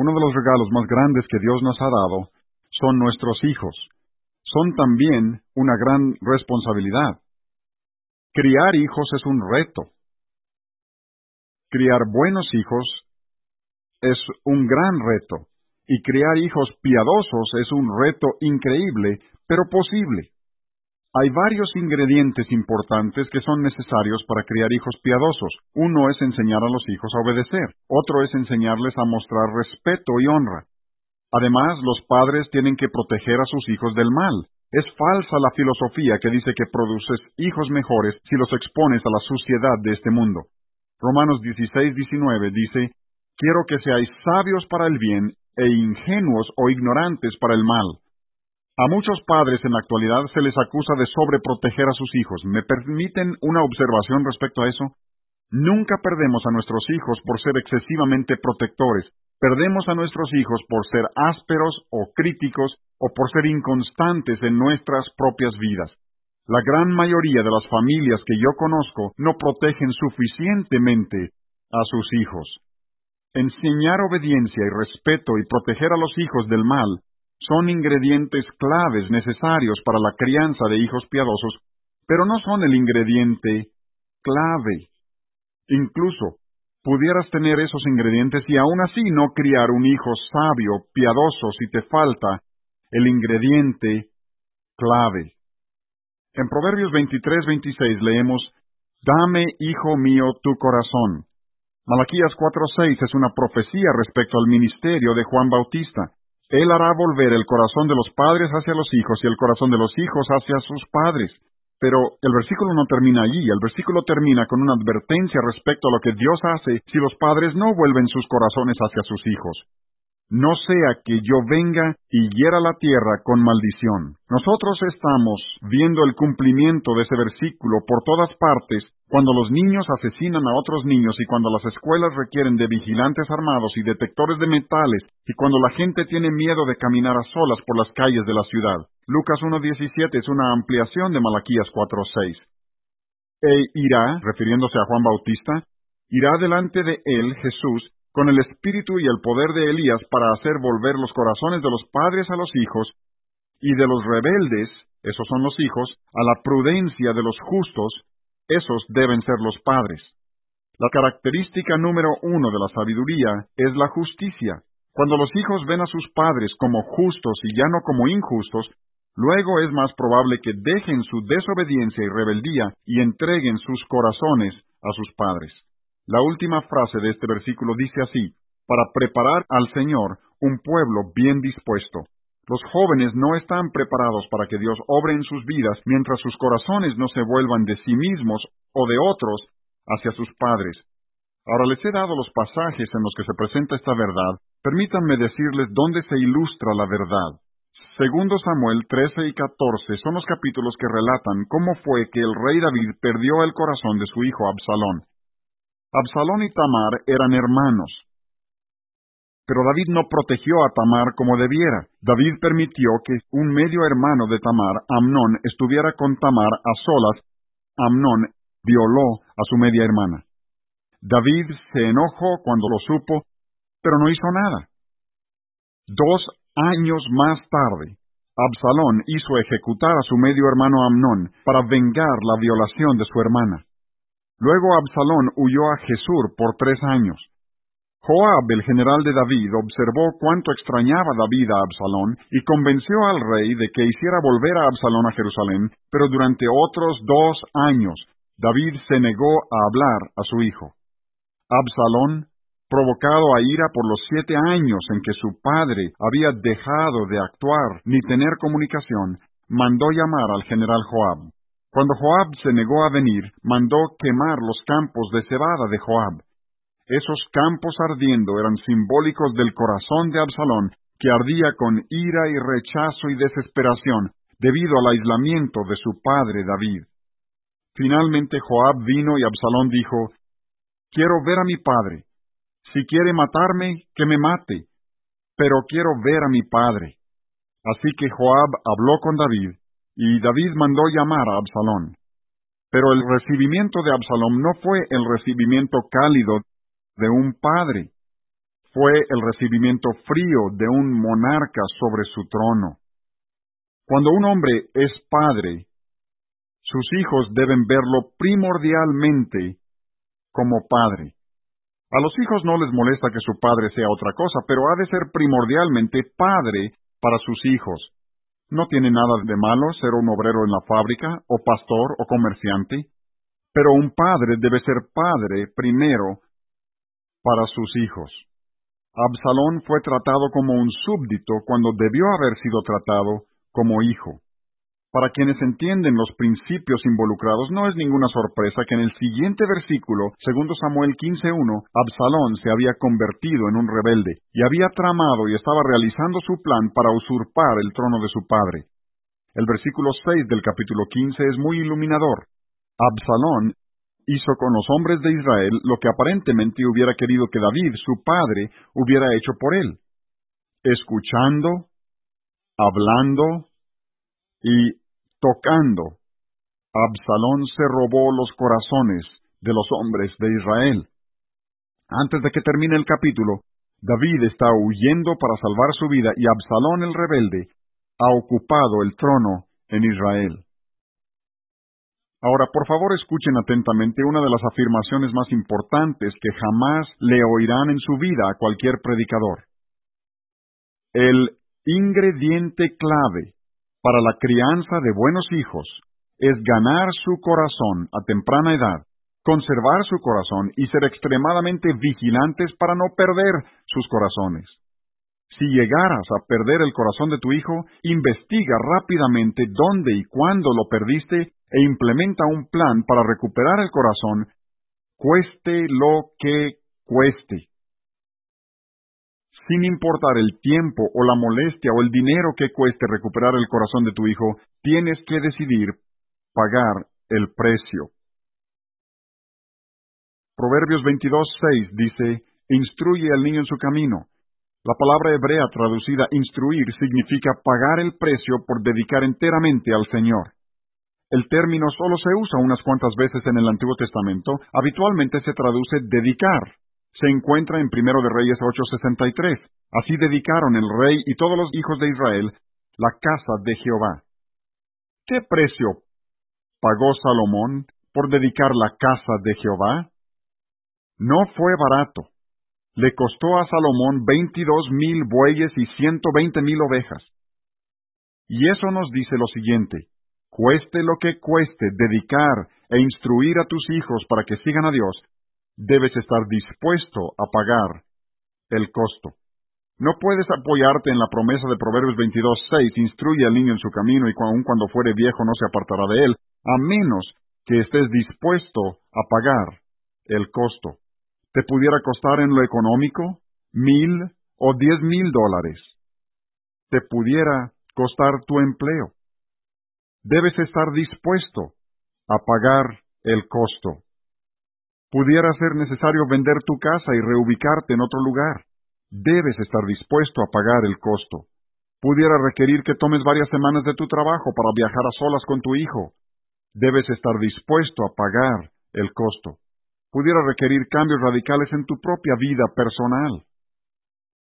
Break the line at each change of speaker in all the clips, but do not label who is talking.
Uno de los regalos más grandes que Dios nos ha dado son nuestros hijos. Son también una gran responsabilidad. Criar hijos es un reto. Criar buenos hijos es un gran reto, y criar hijos piadosos es un reto increíble, pero posible. Hay varios ingredientes importantes que son necesarios para criar hijos piadosos. Uno es enseñar a los hijos a obedecer, otro es enseñarles a mostrar respeto y honra. Además, los padres tienen que proteger a sus hijos del mal. Es falsa la filosofía que dice que produces hijos mejores si los expones a la suciedad de este mundo. Romanos 16, 19 dice, Quiero que seáis sabios para el bien e ingenuos o ignorantes para el mal. A muchos padres en la actualidad se les acusa de sobreproteger a sus hijos. ¿Me permiten una observación respecto a eso? Nunca perdemos a nuestros hijos por ser excesivamente protectores. Perdemos a nuestros hijos por ser ásperos o críticos o por ser inconstantes en nuestras propias vidas. La gran mayoría de las familias que yo conozco no protegen suficientemente a sus hijos. Enseñar obediencia y respeto y proteger a los hijos del mal son ingredientes claves necesarios para la crianza de hijos piadosos, pero no son el ingrediente clave. Incluso, pudieras tener esos ingredientes y aún así no criar un hijo sabio, piadoso, si te falta el ingrediente clave. En Proverbios 23-26 leemos, Dame, hijo mío, tu corazón. Malaquías 4.6 es una profecía respecto al ministerio de Juan Bautista. Él hará volver el corazón de los padres hacia los hijos y el corazón de los hijos hacia sus padres. Pero el versículo no termina allí, el versículo termina con una advertencia respecto a lo que Dios hace si los padres no vuelven sus corazones hacia sus hijos no sea que yo venga y hiera la tierra con maldición. Nosotros estamos viendo el cumplimiento de ese versículo por todas partes cuando los niños asesinan a otros niños y cuando las escuelas requieren de vigilantes armados y detectores de metales y cuando la gente tiene miedo de caminar a solas por las calles de la ciudad. Lucas 1.17 es una ampliación de Malaquías 4.6. E irá, refiriéndose a Juan Bautista, irá delante de él Jesús con el espíritu y el poder de Elías para hacer volver los corazones de los padres a los hijos y de los rebeldes, esos son los hijos, a la prudencia de los justos, esos deben ser los padres. La característica número uno de la sabiduría es la justicia. Cuando los hijos ven a sus padres como justos y ya no como injustos, luego es más probable que dejen su desobediencia y rebeldía y entreguen sus corazones a sus padres. La última frase de este versículo dice así, para preparar al Señor un pueblo bien dispuesto. Los jóvenes no están preparados para que Dios obre en sus vidas mientras sus corazones no se vuelvan de sí mismos o de otros hacia sus padres. Ahora les he dado los pasajes en los que se presenta esta verdad. Permítanme decirles dónde se ilustra la verdad. Segundo Samuel 13 y 14 son los capítulos que relatan cómo fue que el rey David perdió el corazón de su hijo Absalón. Absalón y Tamar eran hermanos. Pero David no protegió a Tamar como debiera. David permitió que un medio hermano de Tamar, Amnón, estuviera con Tamar a solas. Amnón violó a su media hermana. David se enojó cuando lo supo, pero no hizo nada. Dos años más tarde, Absalón hizo ejecutar a su medio hermano Amnón para vengar la violación de su hermana. Luego Absalón huyó a Jesur por tres años. Joab, el general de David, observó cuánto extrañaba David a Absalón y convenció al rey de que hiciera volver a Absalón a Jerusalén, pero durante otros dos años David se negó a hablar a su hijo. Absalón, provocado a ira por los siete años en que su padre había dejado de actuar ni tener comunicación, mandó llamar al general Joab. Cuando Joab se negó a venir, mandó quemar los campos de cebada de Joab. Esos campos ardiendo eran simbólicos del corazón de Absalón, que ardía con ira y rechazo y desesperación debido al aislamiento de su padre David. Finalmente Joab vino y Absalón dijo, Quiero ver a mi padre. Si quiere matarme, que me mate, pero quiero ver a mi padre. Así que Joab habló con David, y David mandó llamar a Absalón. Pero el recibimiento de Absalón no fue el recibimiento cálido de un padre. fue el recibimiento frío de un monarca sobre su trono. Cuando un hombre es padre, sus hijos deben verlo primordialmente como padre. A los hijos no les molesta que su padre sea otra cosa, pero ha de ser primordialmente padre para sus hijos. No tiene nada de malo ser un obrero en la fábrica, o pastor, o comerciante, pero un padre debe ser padre primero para sus hijos. Absalón fue tratado como un súbdito cuando debió haber sido tratado como hijo. Para quienes entienden los principios involucrados, no es ninguna sorpresa que en el siguiente versículo, segundo Samuel 15.1, Absalón se había convertido en un rebelde y había tramado y estaba realizando su plan para usurpar el trono de su padre. El versículo 6 del capítulo 15 es muy iluminador. Absalón hizo con los hombres de Israel lo que aparentemente hubiera querido que David, su padre, hubiera hecho por él. Escuchando, hablando y tocando. Absalón se robó los corazones de los hombres de Israel. Antes de que termine el capítulo, David está huyendo para salvar su vida y Absalón el rebelde ha ocupado el trono en Israel. Ahora, por favor, escuchen atentamente una de las afirmaciones más importantes que jamás le oirán en su vida a cualquier predicador. El ingrediente clave para la crianza de buenos hijos es ganar su corazón a temprana edad, conservar su corazón y ser extremadamente vigilantes para no perder sus corazones. Si llegaras a perder el corazón de tu hijo, investiga rápidamente dónde y cuándo lo perdiste e implementa un plan para recuperar el corazón, cueste lo que cueste. Sin importar el tiempo o la molestia o el dinero que cueste recuperar el corazón de tu hijo, tienes que decidir pagar el precio. Proverbios 22.6 dice, Instruye al niño en su camino. La palabra hebrea traducida instruir significa pagar el precio por dedicar enteramente al Señor. El término solo se usa unas cuantas veces en el Antiguo Testamento, habitualmente se traduce dedicar. Se encuentra en Primero de Reyes 8:63. Así dedicaron el rey y todos los hijos de Israel la casa de Jehová. ¿Qué precio pagó Salomón por dedicar la casa de Jehová? No fue barato. Le costó a Salomón veintidós mil bueyes y ciento veinte mil ovejas. Y eso nos dice lo siguiente cueste lo que cueste, dedicar e instruir a tus hijos para que sigan a Dios, debes estar dispuesto a pagar el costo. No puedes apoyarte en la promesa de Proverbios 22.6, instruye al niño en su camino y aun cuando fuere viejo no se apartará de él, a menos que estés dispuesto a pagar el costo. ¿Te pudiera costar en lo económico mil o diez mil dólares? ¿Te pudiera costar tu empleo? Debes estar dispuesto a pagar el costo. Pudiera ser necesario vender tu casa y reubicarte en otro lugar. Debes estar dispuesto a pagar el costo. Pudiera requerir que tomes varias semanas de tu trabajo para viajar a solas con tu hijo. Debes estar dispuesto a pagar el costo. Pudiera requerir cambios radicales en tu propia vida personal.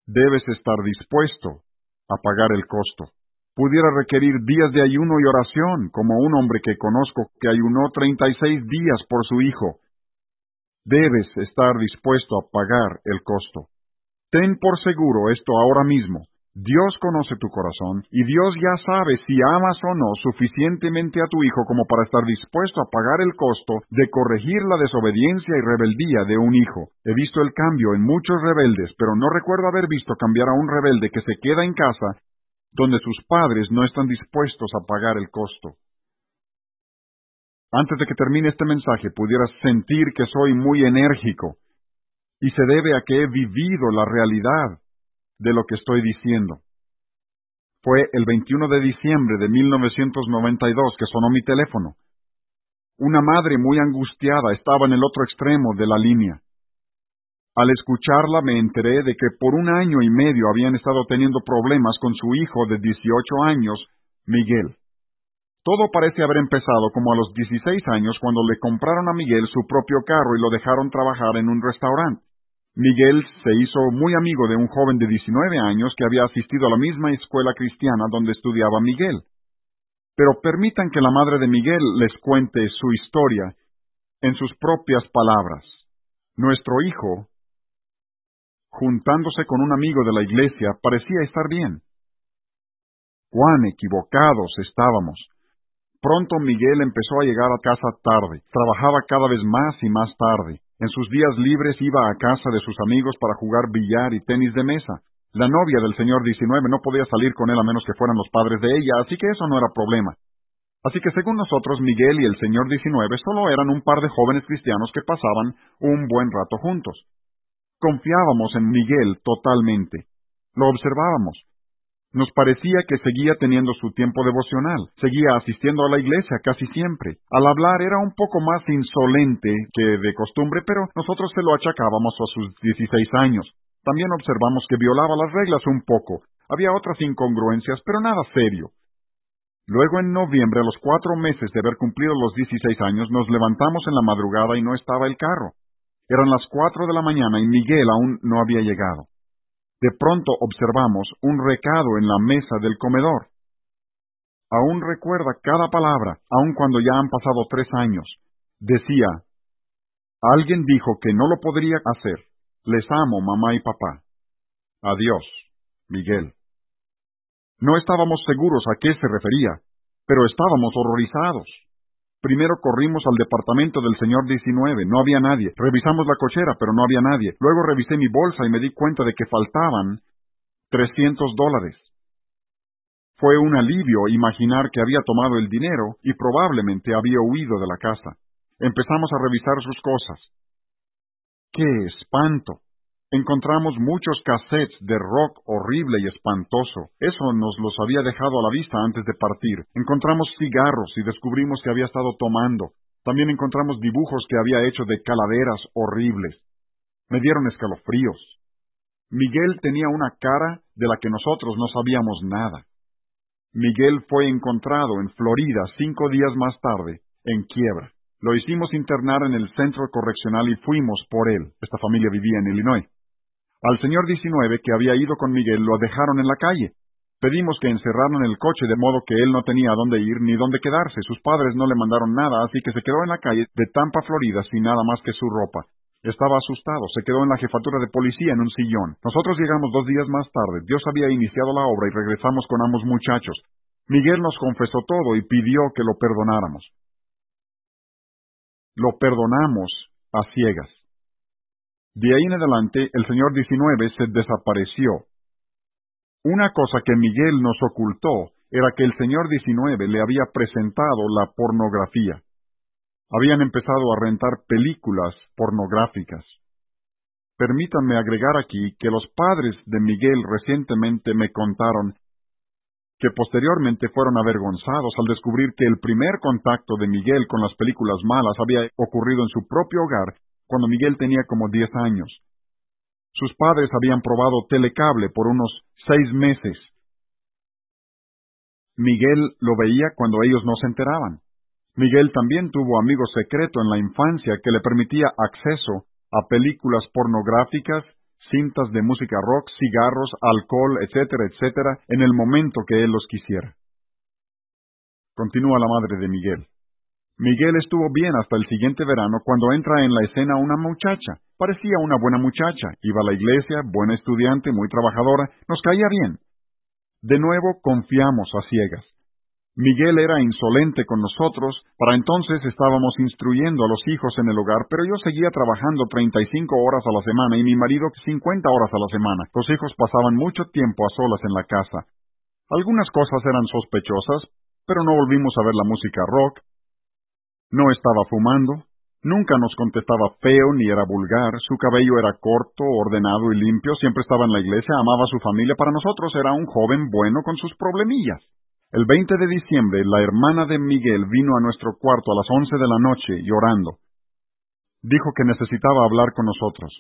Debes estar dispuesto a pagar el costo pudiera requerir días de ayuno y oración, como un hombre que conozco que ayunó treinta y seis días por su hijo. Debes estar dispuesto a pagar el costo. Ten por seguro esto ahora mismo. Dios conoce tu corazón y Dios ya sabe si amas o no suficientemente a tu hijo como para estar dispuesto a pagar el costo de corregir la desobediencia y rebeldía de un hijo. He visto el cambio en muchos rebeldes, pero no recuerdo haber visto cambiar a un rebelde que se queda en casa donde sus padres no están dispuestos a pagar el costo. Antes de que termine este mensaje, pudieras sentir que soy muy enérgico, y se debe a que he vivido la realidad de lo que estoy diciendo. Fue el 21 de diciembre de 1992 que sonó mi teléfono. Una madre muy angustiada estaba en el otro extremo de la línea. Al escucharla me enteré de que por un año y medio habían estado teniendo problemas con su hijo de 18 años, Miguel. Todo parece haber empezado como a los 16 años cuando le compraron a Miguel su propio carro y lo dejaron trabajar en un restaurante. Miguel se hizo muy amigo de un joven de 19 años que había asistido a la misma escuela cristiana donde estudiaba Miguel. Pero permitan que la madre de Miguel les cuente su historia en sus propias palabras. Nuestro hijo, juntándose con un amigo de la iglesia, parecía estar bien. Cuán equivocados estábamos. Pronto Miguel empezó a llegar a casa tarde, trabajaba cada vez más y más tarde. En sus días libres iba a casa de sus amigos para jugar billar y tenis de mesa. La novia del señor 19 no podía salir con él a menos que fueran los padres de ella, así que eso no era problema. Así que según nosotros, Miguel y el señor 19 solo eran un par de jóvenes cristianos que pasaban un buen rato juntos. Confiábamos en Miguel totalmente. Lo observábamos. Nos parecía que seguía teniendo su tiempo devocional, seguía asistiendo a la iglesia casi siempre. Al hablar era un poco más insolente que de costumbre, pero nosotros se lo achacábamos a sus 16 años. También observamos que violaba las reglas un poco. Había otras incongruencias, pero nada serio. Luego, en noviembre, a los cuatro meses de haber cumplido los 16 años, nos levantamos en la madrugada y no estaba el carro. Eran las cuatro de la mañana y Miguel aún no había llegado. De pronto observamos un recado en la mesa del comedor. Aún recuerda cada palabra, aun cuando ya han pasado tres años. Decía, alguien dijo que no lo podría hacer. Les amo, mamá y papá. Adiós, Miguel. No estábamos seguros a qué se refería, pero estábamos horrorizados. Primero corrimos al departamento del señor 19, no había nadie. Revisamos la cochera, pero no había nadie. Luego revisé mi bolsa y me di cuenta de que faltaban 300 dólares. Fue un alivio imaginar que había tomado el dinero y probablemente había huido de la casa. Empezamos a revisar sus cosas. ¡Qué espanto! Encontramos muchos cassettes de rock horrible y espantoso. Eso nos los había dejado a la vista antes de partir. Encontramos cigarros y descubrimos que había estado tomando. También encontramos dibujos que había hecho de calaveras horribles. Me dieron escalofríos. Miguel tenía una cara de la que nosotros no sabíamos nada. Miguel fue encontrado en Florida cinco días más tarde, en quiebra. Lo hicimos internar en el centro correccional y fuimos por él. Esta familia vivía en Illinois. Al señor 19, que había ido con Miguel, lo dejaron en la calle. Pedimos que encerraran el coche de modo que él no tenía a dónde ir ni dónde quedarse. Sus padres no le mandaron nada, así que se quedó en la calle de Tampa, Florida, sin nada más que su ropa. Estaba asustado, se quedó en la jefatura de policía en un sillón. Nosotros llegamos dos días más tarde. Dios había iniciado la obra y regresamos con ambos muchachos. Miguel nos confesó todo y pidió que lo perdonáramos. Lo perdonamos a ciegas. De ahí en adelante, el señor 19 se desapareció. Una cosa que Miguel nos ocultó era que el señor 19 le había presentado la pornografía. Habían empezado a rentar películas pornográficas. Permítanme agregar aquí que los padres de Miguel recientemente me contaron que posteriormente fueron avergonzados al descubrir que el primer contacto de Miguel con las películas malas había ocurrido en su propio hogar cuando Miguel tenía como diez años. Sus padres habían probado telecable por unos seis meses. Miguel lo veía cuando ellos no se enteraban. Miguel también tuvo amigo secreto en la infancia que le permitía acceso a películas pornográficas, cintas de música rock, cigarros, alcohol, etcétera, etcétera, en el momento que él los quisiera. Continúa la madre de Miguel. Miguel estuvo bien hasta el siguiente verano cuando entra en la escena una muchacha. Parecía una buena muchacha, iba a la iglesia, buena estudiante, muy trabajadora, nos caía bien. De nuevo confiamos a ciegas. Miguel era insolente con nosotros, para entonces estábamos instruyendo a los hijos en el hogar, pero yo seguía trabajando 35 horas a la semana y mi marido 50 horas a la semana. Los hijos pasaban mucho tiempo a solas en la casa. Algunas cosas eran sospechosas, pero no volvimos a ver la música rock, no estaba fumando, nunca nos contestaba feo ni era vulgar, su cabello era corto, ordenado y limpio, siempre estaba en la iglesia, amaba a su familia, para nosotros era un joven bueno con sus problemillas. El 20 de diciembre, la hermana de Miguel vino a nuestro cuarto a las once de la noche, llorando. Dijo que necesitaba hablar con nosotros.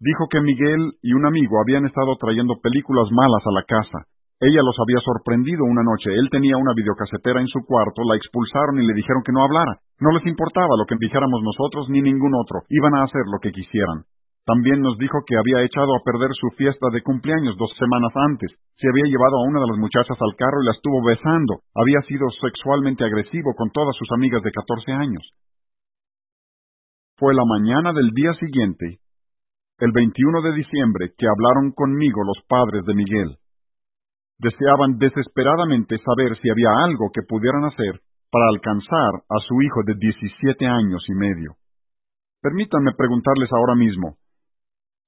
Dijo que Miguel y un amigo habían estado trayendo películas malas a la casa, ella los había sorprendido una noche. Él tenía una videocasetera en su cuarto, la expulsaron y le dijeron que no hablara. No les importaba lo que dijéramos nosotros ni ningún otro. Iban a hacer lo que quisieran. También nos dijo que había echado a perder su fiesta de cumpleaños dos semanas antes. Se había llevado a una de las muchachas al carro y la estuvo besando. Había sido sexualmente agresivo con todas sus amigas de 14 años. Fue la mañana del día siguiente, el 21 de diciembre, que hablaron conmigo los padres de Miguel. Deseaban desesperadamente saber si había algo que pudieran hacer para alcanzar a su hijo de 17 años y medio. Permítanme preguntarles ahora mismo,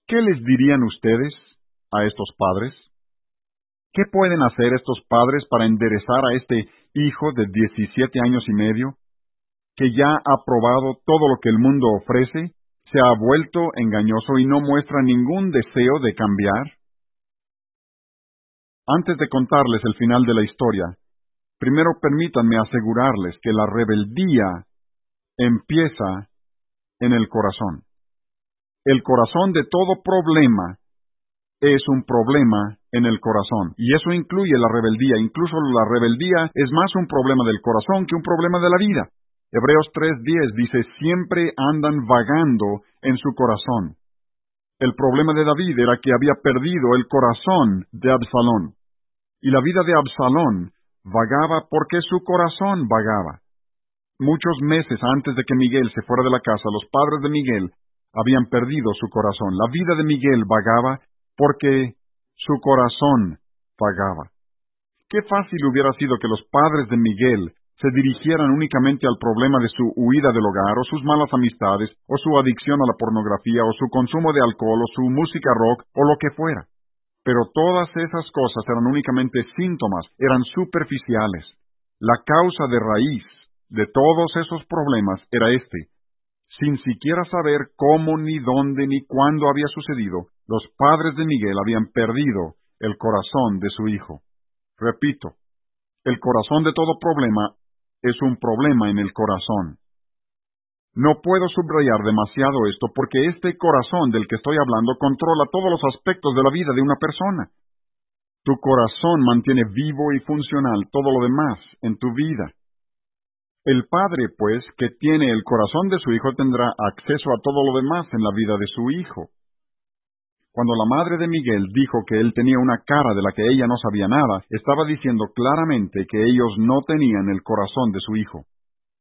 ¿qué les dirían ustedes a estos padres? ¿Qué pueden hacer estos padres para enderezar a este hijo de 17 años y medio, que ya ha probado todo lo que el mundo ofrece, se ha vuelto engañoso y no muestra ningún deseo de cambiar? Antes de contarles el final de la historia, primero permítanme asegurarles que la rebeldía empieza en el corazón. El corazón de todo problema es un problema en el corazón, y eso incluye la rebeldía. Incluso la rebeldía es más un problema del corazón que un problema de la vida. Hebreos 3:10 dice, siempre andan vagando en su corazón. El problema de David era que había perdido el corazón de Absalón. Y la vida de Absalón vagaba porque su corazón vagaba. Muchos meses antes de que Miguel se fuera de la casa, los padres de Miguel habían perdido su corazón. La vida de Miguel vagaba porque su corazón vagaba. Qué fácil hubiera sido que los padres de Miguel se dirigieran únicamente al problema de su huida del hogar, o sus malas amistades, o su adicción a la pornografía, o su consumo de alcohol, o su música rock, o lo que fuera. Pero todas esas cosas eran únicamente síntomas, eran superficiales. La causa de raíz de todos esos problemas era este. Sin siquiera saber cómo, ni dónde, ni cuándo había sucedido, los padres de Miguel habían perdido el corazón de su hijo. Repito, el corazón de todo problema es un problema en el corazón. No puedo subrayar demasiado esto porque este corazón del que estoy hablando controla todos los aspectos de la vida de una persona. Tu corazón mantiene vivo y funcional todo lo demás en tu vida. El padre, pues, que tiene el corazón de su hijo tendrá acceso a todo lo demás en la vida de su hijo. Cuando la madre de Miguel dijo que él tenía una cara de la que ella no sabía nada, estaba diciendo claramente que ellos no tenían el corazón de su hijo.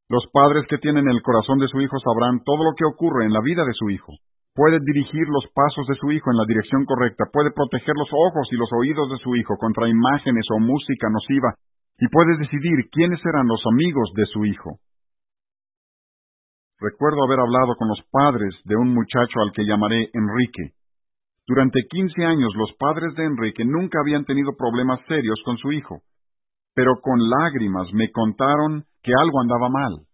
Los padres que tienen el corazón de su hijo sabrán todo lo que ocurre en la vida de su hijo. Puede dirigir los pasos de su hijo en la dirección correcta, puede proteger los ojos y los oídos de su hijo contra imágenes o música nociva, y puede decidir quiénes serán los amigos de su hijo. Recuerdo haber hablado con los padres de un muchacho al que llamaré Enrique. Durante quince años los padres de Enrique nunca habían tenido problemas serios con su hijo, pero con lágrimas me contaron que algo andaba mal.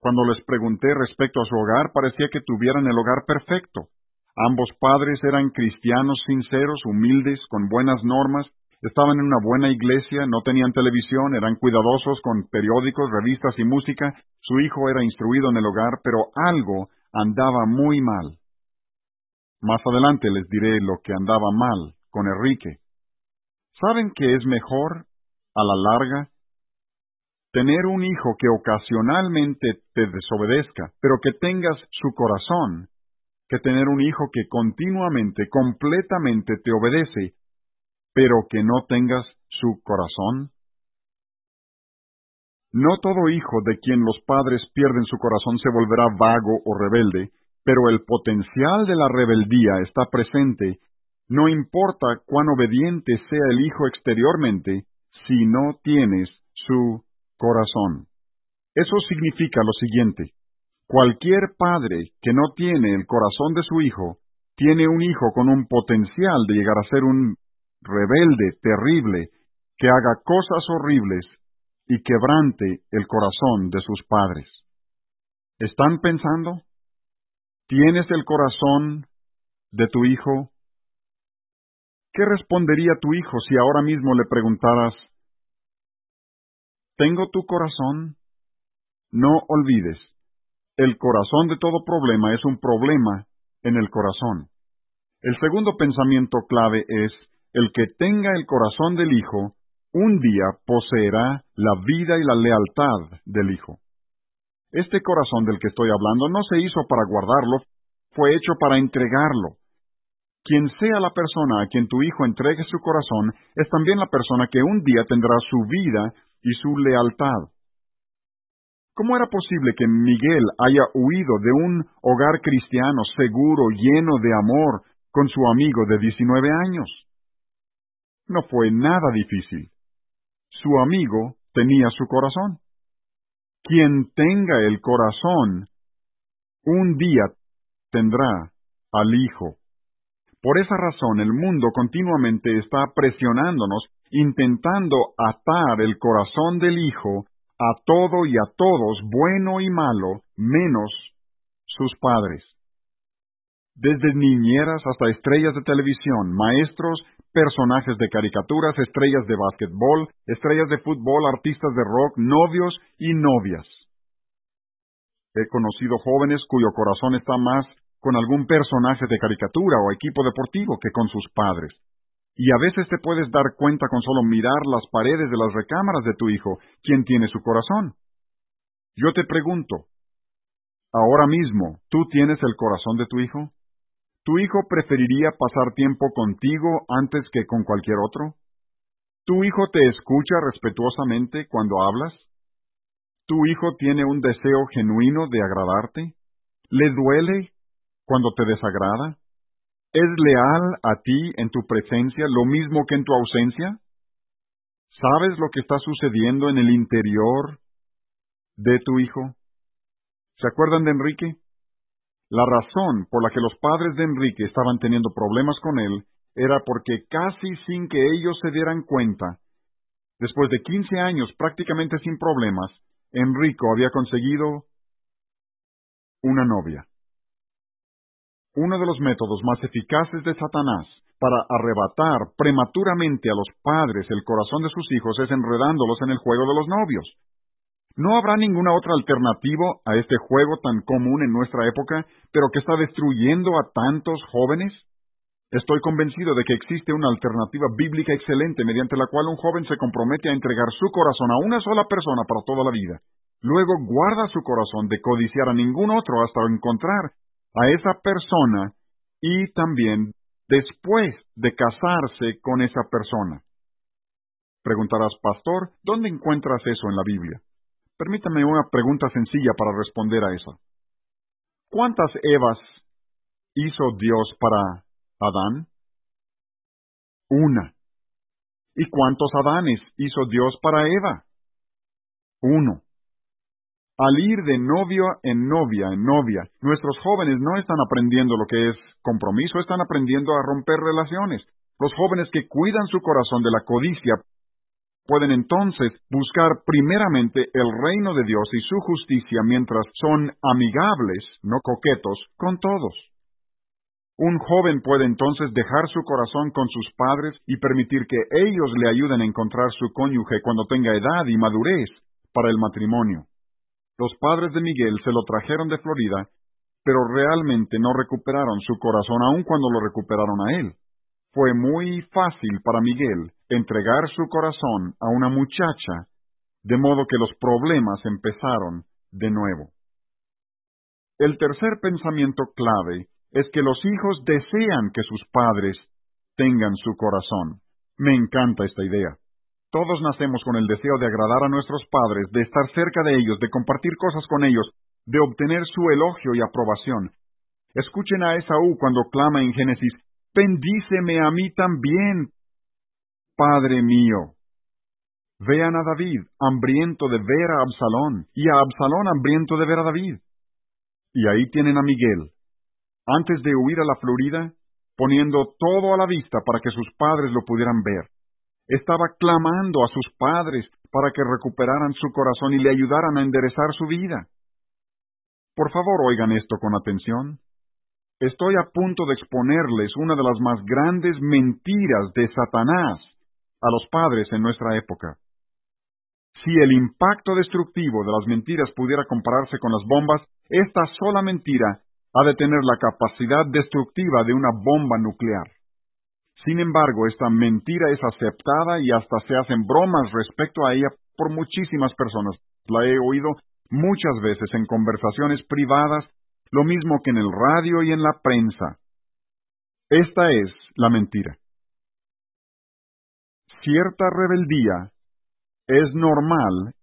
Cuando les pregunté respecto a su hogar, parecía que tuvieran el hogar perfecto. Ambos padres eran cristianos sinceros, humildes, con buenas normas, estaban en una buena iglesia, no tenían televisión, eran cuidadosos con periódicos, revistas y música, su hijo era instruido en el hogar, pero algo andaba muy mal. Más adelante les diré lo que andaba mal con Enrique. ¿Saben que es mejor, a la larga, tener un hijo que ocasionalmente te desobedezca, pero que tengas su corazón, que tener un hijo que continuamente, completamente te obedece, pero que no tengas su corazón? No todo hijo de quien los padres pierden su corazón se volverá vago o rebelde, pero el potencial de la rebeldía está presente, no importa cuán obediente sea el hijo exteriormente, si no tienes su corazón. Eso significa lo siguiente. Cualquier padre que no tiene el corazón de su hijo, tiene un hijo con un potencial de llegar a ser un rebelde, terrible, que haga cosas horribles y quebrante el corazón de sus padres. ¿Están pensando? ¿Tienes el corazón de tu hijo? ¿Qué respondería tu hijo si ahora mismo le preguntaras, ¿tengo tu corazón? No olvides, el corazón de todo problema es un problema en el corazón. El segundo pensamiento clave es, el que tenga el corazón del Hijo, un día poseerá la vida y la lealtad del Hijo. Este corazón del que estoy hablando no se hizo para guardarlo, fue hecho para entregarlo. Quien sea la persona a quien tu hijo entregue su corazón, es también la persona que un día tendrá su vida y su lealtad. ¿Cómo era posible que Miguel haya huido de un hogar cristiano seguro, lleno de amor, con su amigo de 19 años? No fue nada difícil. Su amigo tenía su corazón. Quien tenga el corazón, un día tendrá al Hijo. Por esa razón el mundo continuamente está presionándonos, intentando atar el corazón del Hijo a todo y a todos, bueno y malo, menos sus padres. Desde niñeras hasta estrellas de televisión, maestros, personajes de caricaturas, estrellas de básquetbol, estrellas de fútbol, artistas de rock, novios y novias. He conocido jóvenes cuyo corazón está más con algún personaje de caricatura o equipo deportivo que con sus padres. Y a veces te puedes dar cuenta con solo mirar las paredes de las recámaras de tu hijo, quién tiene su corazón. Yo te pregunto, ahora mismo, ¿tú tienes el corazón de tu hijo? ¿Tu hijo preferiría pasar tiempo contigo antes que con cualquier otro? ¿Tu hijo te escucha respetuosamente cuando hablas? ¿Tu hijo tiene un deseo genuino de agradarte? ¿Le duele cuando te desagrada? ¿Es leal a ti en tu presencia lo mismo que en tu ausencia? ¿Sabes lo que está sucediendo en el interior de tu hijo? ¿Se acuerdan de Enrique? La razón por la que los padres de Enrique estaban teniendo problemas con él era porque casi sin que ellos se dieran cuenta, después de quince años prácticamente sin problemas, Enrico había conseguido una novia. Uno de los métodos más eficaces de Satanás para arrebatar prematuramente a los padres el corazón de sus hijos es enredándolos en el juego de los novios. No habrá ninguna otra alternativa a este juego tan común en nuestra época, pero que está destruyendo a tantos jóvenes. Estoy convencido de que existe una alternativa bíblica excelente mediante la cual un joven se compromete a entregar su corazón a una sola persona para toda la vida. Luego guarda su corazón de codiciar a ningún otro hasta encontrar a esa persona y también después de casarse con esa persona. Preguntarás, pastor, ¿dónde encuentras eso en la Biblia? Permítame una pregunta sencilla para responder a eso. ¿Cuántas Evas hizo Dios para Adán? Una. ¿Y cuántos Adanes hizo Dios para Eva? Uno. Al ir de novio en novia en novia, nuestros jóvenes no están aprendiendo lo que es compromiso, están aprendiendo a romper relaciones. Los jóvenes que cuidan su corazón de la codicia pueden entonces buscar primeramente el reino de Dios y su justicia mientras son amigables, no coquetos, con todos. Un joven puede entonces dejar su corazón con sus padres y permitir que ellos le ayuden a encontrar su cónyuge cuando tenga edad y madurez para el matrimonio. Los padres de Miguel se lo trajeron de Florida, pero realmente no recuperaron su corazón aun cuando lo recuperaron a él. Fue muy fácil para Miguel entregar su corazón a una muchacha, de modo que los problemas empezaron de nuevo. El tercer pensamiento clave es que los hijos desean que sus padres tengan su corazón. Me encanta esta idea. Todos nacemos con el deseo de agradar a nuestros padres, de estar cerca de ellos, de compartir cosas con ellos, de obtener su elogio y aprobación. Escuchen a Esaú cuando clama en Génesis, Bendíceme a mí también, Padre mío. Vean a David, hambriento de ver a Absalón, y a Absalón hambriento de ver a David. Y ahí tienen a Miguel, antes de huir a la Florida, poniendo todo a la vista para que sus padres lo pudieran ver. Estaba clamando a sus padres para que recuperaran su corazón y le ayudaran a enderezar su vida. Por favor, oigan esto con atención. Estoy a punto de exponerles una de las más grandes mentiras de Satanás a los padres en nuestra época. Si el impacto destructivo de las mentiras pudiera compararse con las bombas, esta sola mentira ha de tener la capacidad destructiva de una bomba nuclear. Sin embargo, esta mentira es aceptada y hasta se hacen bromas respecto a ella por muchísimas personas. La he oído muchas veces en conversaciones privadas, lo mismo que en el radio y en la prensa. Esta es la mentira. Cierta rebeldía es normal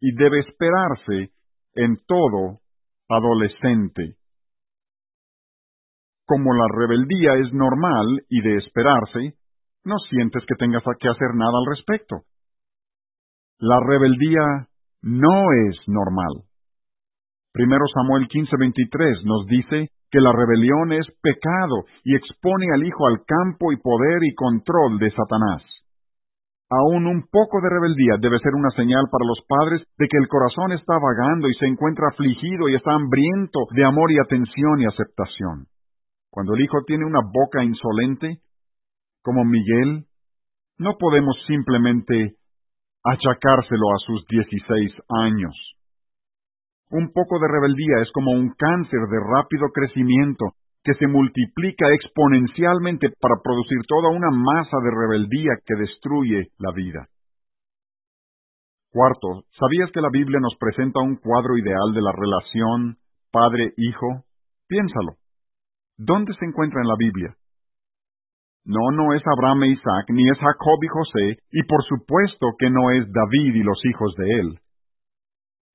y debe esperarse en todo adolescente. Como la rebeldía es normal y de esperarse, no sientes que tengas que hacer nada al respecto. La rebeldía no es normal. Primero Samuel 15:23 nos dice que la rebelión es pecado y expone al hijo al campo y poder y control de Satanás. Aún un poco de rebeldía debe ser una señal para los padres de que el corazón está vagando y se encuentra afligido y está hambriento de amor y atención y aceptación. Cuando el hijo tiene una boca insolente, como Miguel, no podemos simplemente achacárselo a sus dieciséis años. Un poco de rebeldía es como un cáncer de rápido crecimiento que se multiplica exponencialmente para producir toda una masa de rebeldía que destruye la vida. Cuarto, ¿sabías que la Biblia nos presenta un cuadro ideal de la relación padre-hijo? Piénsalo. ¿Dónde se encuentra en la Biblia? No, no es Abraham e Isaac, ni es Jacob y José, y por supuesto que no es David y los hijos de él.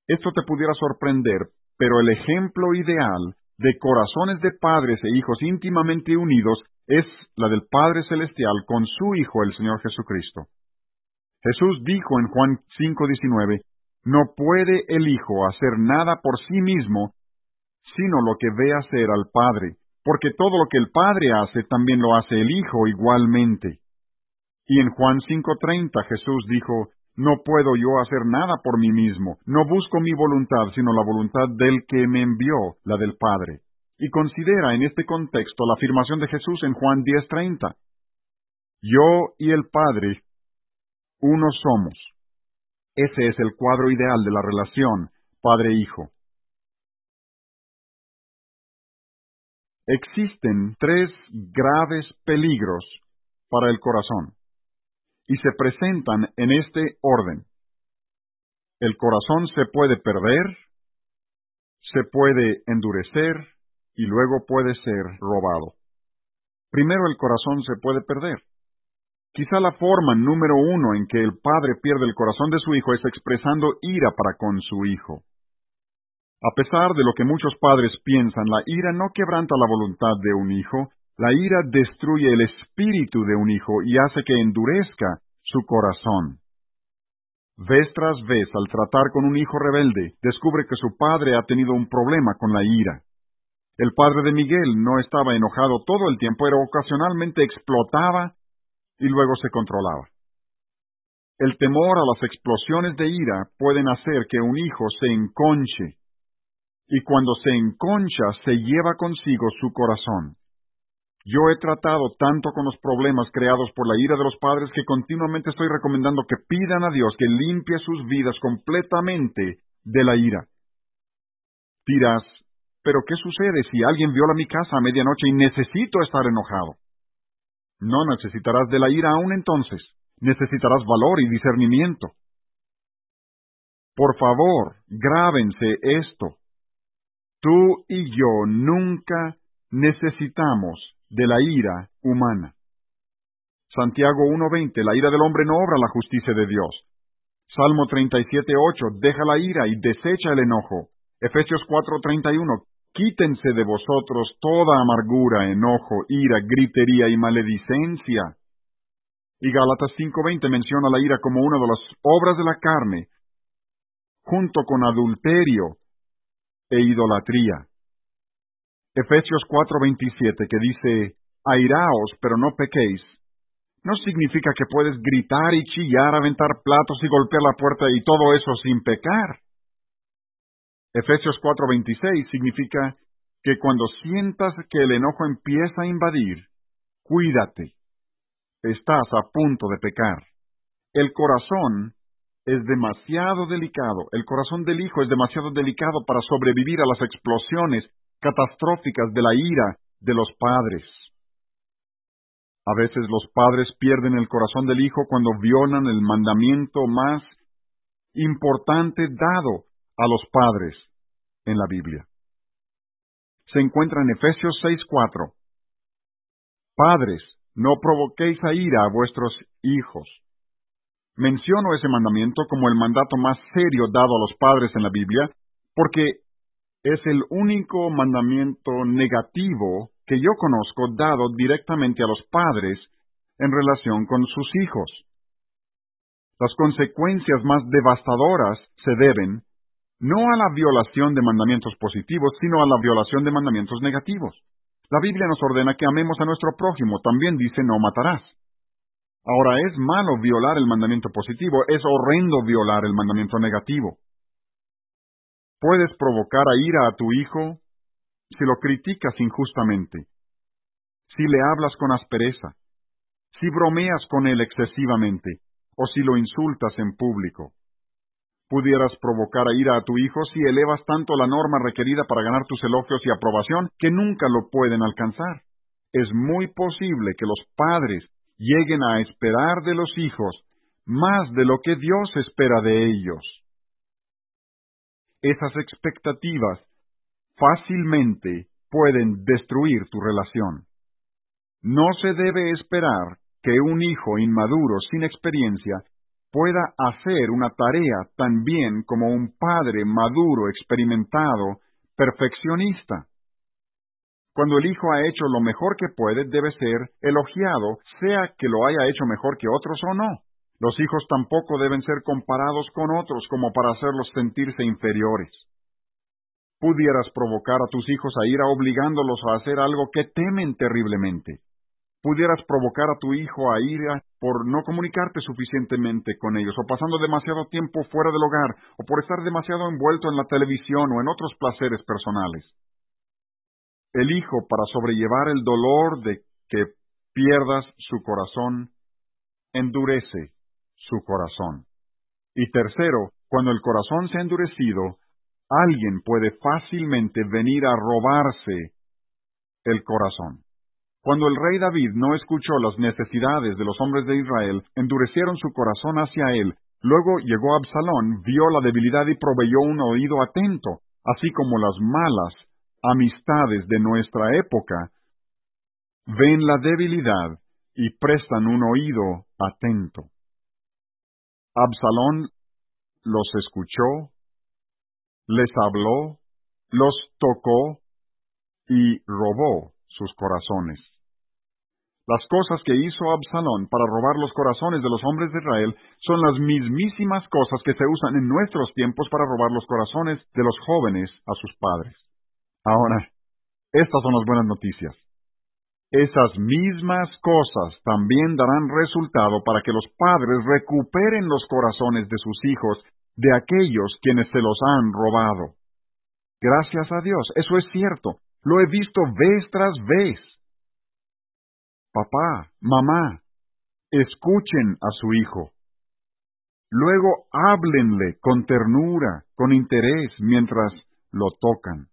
Esto te pudiera sorprender, pero el ejemplo ideal de corazones de padres e hijos íntimamente unidos es la del Padre Celestial con su Hijo, el Señor Jesucristo. Jesús dijo en Juan 5:19, No puede el Hijo hacer nada por sí mismo, sino lo que ve hacer al Padre, porque todo lo que el Padre hace también lo hace el Hijo igualmente. Y en Juan 5:30 Jesús dijo, no puedo yo hacer nada por mí mismo. No busco mi voluntad, sino la voluntad del que me envió, la del Padre. Y considera en este contexto la afirmación de Jesús en Juan 10:30. Yo y el Padre, uno somos. Ese es el cuadro ideal de la relación Padre-Hijo. Existen tres graves peligros para el corazón y se presentan en este orden. El corazón se puede perder, se puede endurecer y luego puede ser robado. Primero el corazón se puede perder. Quizá la forma número uno en que el padre pierde el corazón de su hijo es expresando ira para con su hijo. A pesar de lo que muchos padres piensan, la ira no quebranta la voluntad de un hijo, la ira destruye el espíritu de un hijo y hace que endurezca su corazón. Vez tras vez, al tratar con un hijo rebelde, descubre que su padre ha tenido un problema con la ira. El padre de Miguel no estaba enojado todo el tiempo, pero ocasionalmente explotaba y luego se controlaba. El temor a las explosiones de ira pueden hacer que un hijo se enconche, y cuando se enconcha se lleva consigo su corazón. Yo he tratado tanto con los problemas creados por la ira de los padres que continuamente estoy recomendando que pidan a Dios que limpie sus vidas completamente de la ira. Dirás, pero ¿qué sucede si alguien viola mi casa a medianoche y necesito estar enojado? No necesitarás de la ira aún entonces, necesitarás valor y discernimiento. Por favor, grábense esto. Tú y yo nunca necesitamos de la ira humana. Santiago 1.20, la ira del hombre no obra la justicia de Dios. Salmo 37.8, deja la ira y desecha el enojo. Efesios 4.31, quítense de vosotros toda amargura, enojo, ira, gritería y maledicencia. Y Gálatas 5.20 menciona la ira como una de las obras de la carne, junto con adulterio e idolatría. Efesios 4:27, que dice, airaos, pero no pequéis, no significa que puedes gritar y chillar, aventar platos y golpear la puerta y todo eso sin pecar. Efesios 4:26 significa que cuando sientas que el enojo empieza a invadir, cuídate. Estás a punto de pecar. El corazón es demasiado delicado, el corazón del hijo es demasiado delicado para sobrevivir a las explosiones catastróficas de la ira de los padres. A veces los padres pierden el corazón del hijo cuando violan el mandamiento más importante dado a los padres en la Biblia. Se encuentra en Efesios 6:4. Padres, no provoquéis a ira a vuestros hijos. Menciono ese mandamiento como el mandato más serio dado a los padres en la Biblia, porque es el único mandamiento negativo que yo conozco dado directamente a los padres en relación con sus hijos. Las consecuencias más devastadoras se deben no a la violación de mandamientos positivos, sino a la violación de mandamientos negativos. La Biblia nos ordena que amemos a nuestro prójimo, también dice no matarás. Ahora, es malo violar el mandamiento positivo, es horrendo violar el mandamiento negativo. Puedes provocar a ira a tu hijo si lo criticas injustamente, si le hablas con aspereza, si bromeas con él excesivamente, o si lo insultas en público. Pudieras provocar a ira a tu hijo si elevas tanto la norma requerida para ganar tus elogios y aprobación que nunca lo pueden alcanzar. Es muy posible que los padres lleguen a esperar de los hijos más de lo que Dios espera de ellos. Esas expectativas fácilmente pueden destruir tu relación. No se debe esperar que un hijo inmaduro sin experiencia pueda hacer una tarea tan bien como un padre maduro, experimentado, perfeccionista. Cuando el hijo ha hecho lo mejor que puede, debe ser elogiado, sea que lo haya hecho mejor que otros o no. Los hijos tampoco deben ser comparados con otros como para hacerlos sentirse inferiores. Pudieras provocar a tus hijos a ira obligándolos a hacer algo que temen terriblemente pudieras provocar a tu hijo a ira por no comunicarte suficientemente con ellos, o pasando demasiado tiempo fuera del hogar, o por estar demasiado envuelto en la televisión o en otros placeres personales. El hijo, para sobrellevar el dolor de que pierdas su corazón, endurece su corazón. Y tercero, cuando el corazón se ha endurecido, alguien puede fácilmente venir a robarse el corazón. Cuando el rey David no escuchó las necesidades de los hombres de Israel, endurecieron su corazón hacia él. Luego llegó Absalón, vio la debilidad y proveyó un oído atento, así como las malas amistades de nuestra época ven la debilidad y prestan un oído atento. Absalón los escuchó, les habló, los tocó y robó sus corazones. Las cosas que hizo Absalón para robar los corazones de los hombres de Israel son las mismísimas cosas que se usan en nuestros tiempos para robar los corazones de los jóvenes a sus padres. Ahora, estas son las buenas noticias. Esas mismas cosas también darán resultado para que los padres recuperen los corazones de sus hijos de aquellos quienes se los han robado. Gracias a Dios, eso es cierto. Lo he visto vez tras vez. Papá, mamá, escuchen a su hijo. Luego háblenle con ternura, con interés, mientras lo tocan.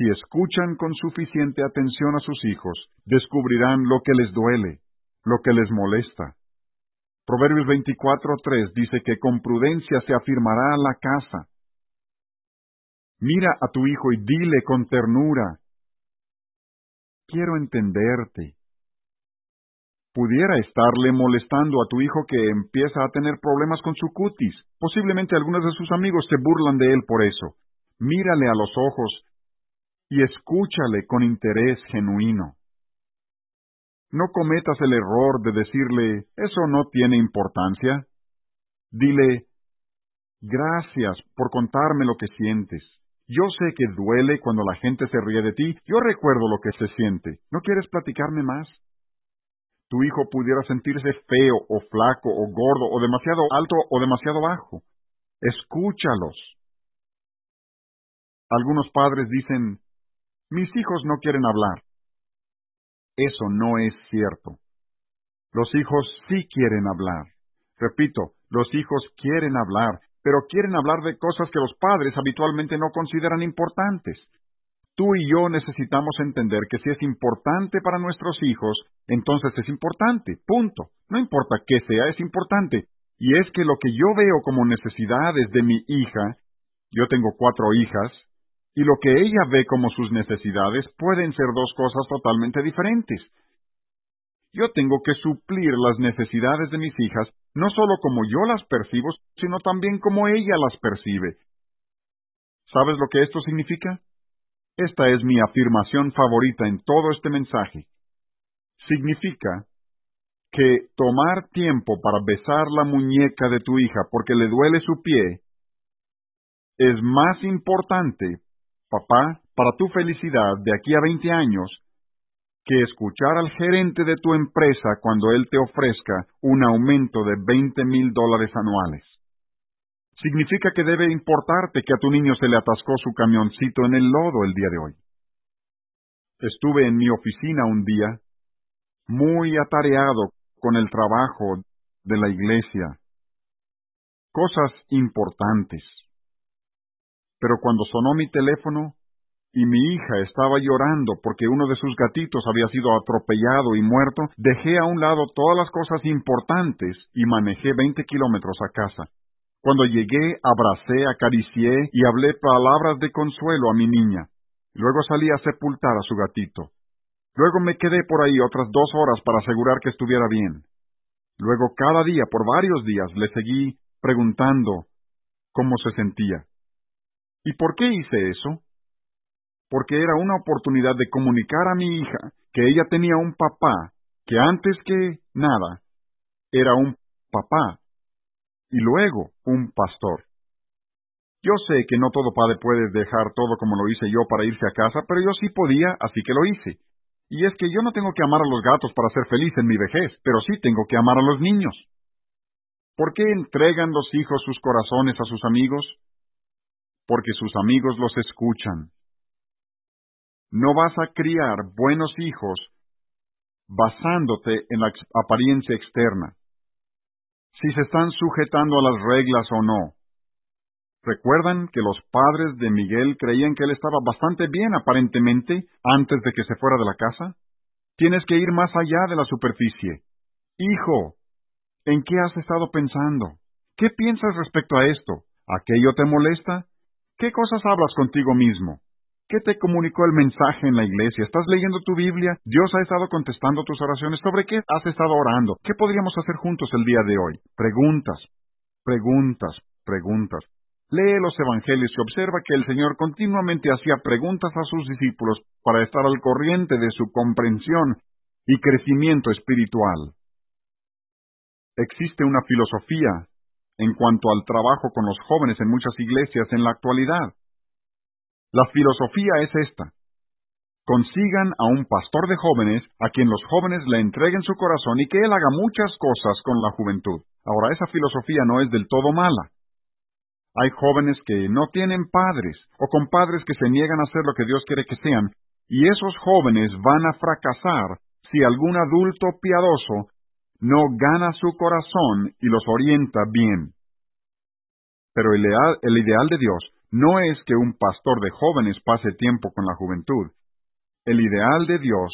Si escuchan con suficiente atención a sus hijos, descubrirán lo que les duele, lo que les molesta. Proverbios 24.3 dice que con prudencia se afirmará la casa, Mira a tu hijo y dile con ternura, quiero entenderte. Pudiera estarle molestando a tu hijo que empieza a tener problemas con su cutis. Posiblemente algunos de sus amigos se burlan de él por eso. Mírale a los ojos y escúchale con interés genuino. No cometas el error de decirle, eso no tiene importancia. Dile, gracias por contarme lo que sientes. Yo sé que duele cuando la gente se ríe de ti. Yo recuerdo lo que se siente. ¿No quieres platicarme más? Tu hijo pudiera sentirse feo o flaco o gordo o demasiado alto o demasiado bajo. Escúchalos. Algunos padres dicen, mis hijos no quieren hablar. Eso no es cierto. Los hijos sí quieren hablar. Repito, los hijos quieren hablar, pero quieren hablar de cosas que los padres habitualmente no consideran importantes. Tú y yo necesitamos entender que si es importante para nuestros hijos, entonces es importante, punto. No importa qué sea, es importante. Y es que lo que yo veo como necesidades de mi hija, yo tengo cuatro hijas, y lo que ella ve como sus necesidades pueden ser dos cosas totalmente diferentes. Yo tengo que suplir las necesidades de mis hijas, no solo como yo las percibo, sino también como ella las percibe. ¿Sabes lo que esto significa? Esta es mi afirmación favorita en todo este mensaje. Significa que tomar tiempo para besar la muñeca de tu hija porque le duele su pie es más importante, papá, para tu felicidad de aquí a 20 años, que escuchar al gerente de tu empresa cuando él te ofrezca un aumento de 20 mil dólares anuales. Significa que debe importarte que a tu niño se le atascó su camioncito en el lodo el día de hoy. Estuve en mi oficina un día, muy atareado con el trabajo de la iglesia. Cosas importantes. Pero cuando sonó mi teléfono y mi hija estaba llorando porque uno de sus gatitos había sido atropellado y muerto, dejé a un lado todas las cosas importantes y manejé veinte kilómetros a casa. Cuando llegué, abracé, acaricié y hablé palabras de consuelo a mi niña. Luego salí a sepultar a su gatito. Luego me quedé por ahí otras dos horas para asegurar que estuviera bien. Luego cada día, por varios días, le seguí preguntando cómo se sentía. ¿Y por qué hice eso? Porque era una oportunidad de comunicar a mi hija que ella tenía un papá que antes que nada era un papá y luego un pastor. Yo sé que no todo padre puede dejar todo como lo hice yo para irse a casa, pero yo sí podía, así que lo hice. Y es que yo no tengo que amar a los gatos para ser feliz en mi vejez, pero sí tengo que amar a los niños. ¿Por qué entregan los hijos sus corazones a sus amigos? Porque sus amigos los escuchan. No vas a criar buenos hijos basándote en la apariencia externa, si se están sujetando a las reglas o no. ¿Recuerdan que los padres de Miguel creían que él estaba bastante bien aparentemente antes de que se fuera de la casa? Tienes que ir más allá de la superficie. Hijo, ¿en qué has estado pensando? ¿Qué piensas respecto a esto? ¿Aquello te molesta? ¿Qué cosas hablas contigo mismo? ¿Qué te comunicó el mensaje en la iglesia? ¿Estás leyendo tu Biblia? ¿Dios ha estado contestando tus oraciones? ¿Sobre qué has estado orando? ¿Qué podríamos hacer juntos el día de hoy? Preguntas, preguntas, preguntas. Lee los Evangelios y observa que el Señor continuamente hacía preguntas a sus discípulos para estar al corriente de su comprensión y crecimiento espiritual. Existe una filosofía en cuanto al trabajo con los jóvenes en muchas iglesias en la actualidad. La filosofía es esta. Consigan a un pastor de jóvenes a quien los jóvenes le entreguen su corazón y que él haga muchas cosas con la juventud. Ahora, esa filosofía no es del todo mala. Hay jóvenes que no tienen padres o con padres que se niegan a hacer lo que Dios quiere que sean, y esos jóvenes van a fracasar si algún adulto piadoso no gana su corazón y los orienta bien. Pero el ideal, de Dios no es que un pastor de jóvenes pase tiempo con la juventud. El ideal de Dios